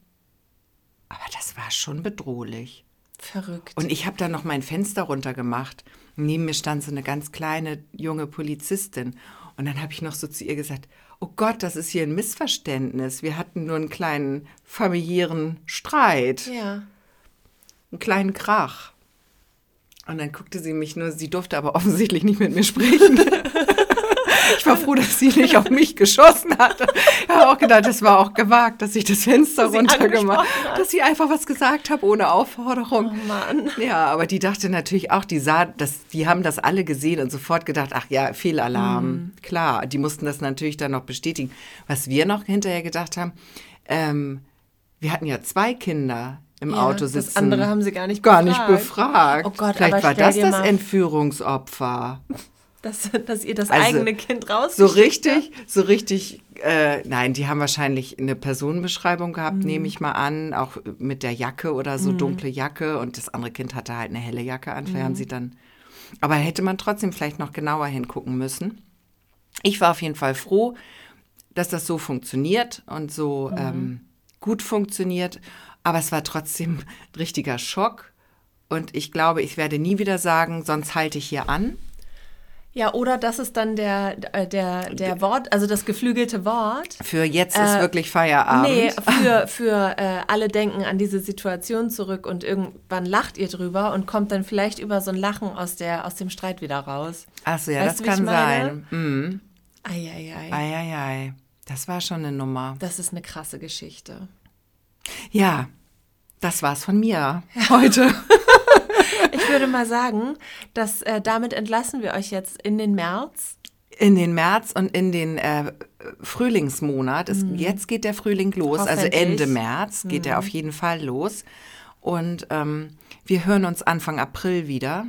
Aber das war schon bedrohlich. Verrückt. Und ich habe dann noch mein Fenster runtergemacht. Neben mir stand so eine ganz kleine junge Polizistin. Und dann habe ich noch so zu ihr gesagt, oh Gott, das ist hier ein Missverständnis. Wir hatten nur einen kleinen familiären Streit. ja. einen kleinen Krach. Und dann guckte sie mich nur, sie durfte aber offensichtlich nicht mit mir sprechen. Ich war froh, dass sie nicht auf mich geschossen hat. Ich habe auch gedacht, das war auch gewagt, dass ich das Fenster Dass runtergemacht hat. dass sie einfach was gesagt habe ohne Aufforderung. Oh Mann. Ja, aber die dachte natürlich auch, die sah, das, die haben das alle gesehen und sofort gedacht, ach ja, Fehlalarm. Mhm. Klar, die mussten das natürlich dann noch bestätigen. Was wir noch hinterher gedacht haben, ähm, wir hatten ja zwei Kinder im Ja, Auto das sitzen. andere haben sie gar nicht gar nicht befragt. befragt. Oh Gott, Vielleicht war das das Entführungsopfer. Dass, dass ihr das Also, eigene Kind So rausgeschickt richtig, so richtig, äh, nein, die haben wahrscheinlich eine Personenbeschreibung gehabt, Mhm. nehme ich mal an, auch mit der Jacke oder so dunkle Jacke und das andere Kind hatte halt eine helle Jacke an, vielleicht haben Mhm. sie dann, aber hätte man trotzdem vielleicht noch genauer hingucken müssen. Ich war auf jeden Fall froh, dass das so funktioniert und so Mhm. ähm, gut funktioniert, aber es war trotzdem ein richtiger Schock und ich glaube, ich werde nie wieder sagen, sonst halte ich hier an. Ja, oder das ist dann der, äh, der, der Wort, also das geflügelte Wort. Für jetzt ist Äh, wirklich Feierabend. Nee, für, für äh, alle denken an diese Situation zurück und irgendwann lacht ihr drüber und kommt dann vielleicht über so ein Lachen aus, der, aus dem Streit wieder raus. Ach so, ja, Weißt das du, kann sein. Mhm. Eieiei. Eieiei. Das war schon eine Nummer. Das ist eine krasse Geschichte. Ja, das war's von mir heute. Ich würde mal sagen, dass äh, damit entlassen wir euch jetzt in den März. In den März und in den äh, Frühlingsmonat. Es, Jetzt geht der Frühling los, also. Ende März geht er auf jeden Fall los. Und ähm, wir hören uns Anfang April wieder.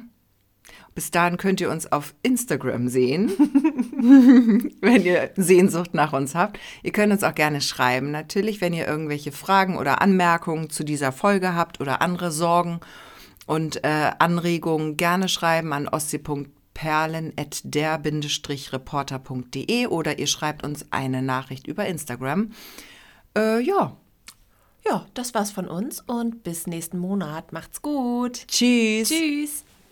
Bis dahin könnt ihr uns auf Instagram sehen, wenn ihr Sehnsucht nach uns habt. Ihr könnt uns auch gerne schreiben, natürlich, wenn ihr irgendwelche Fragen oder Anmerkungen zu dieser Folge habt oder andere Sorgen und äh, Anregungen, gerne schreiben an ostsee.podcast perlen.der-reporter.de oder ihr schreibt uns eine Nachricht über Instagram. Äh, ja. Ja, das war's von uns und bis nächsten Monat. Macht's gut. Tschüss. Tschüss.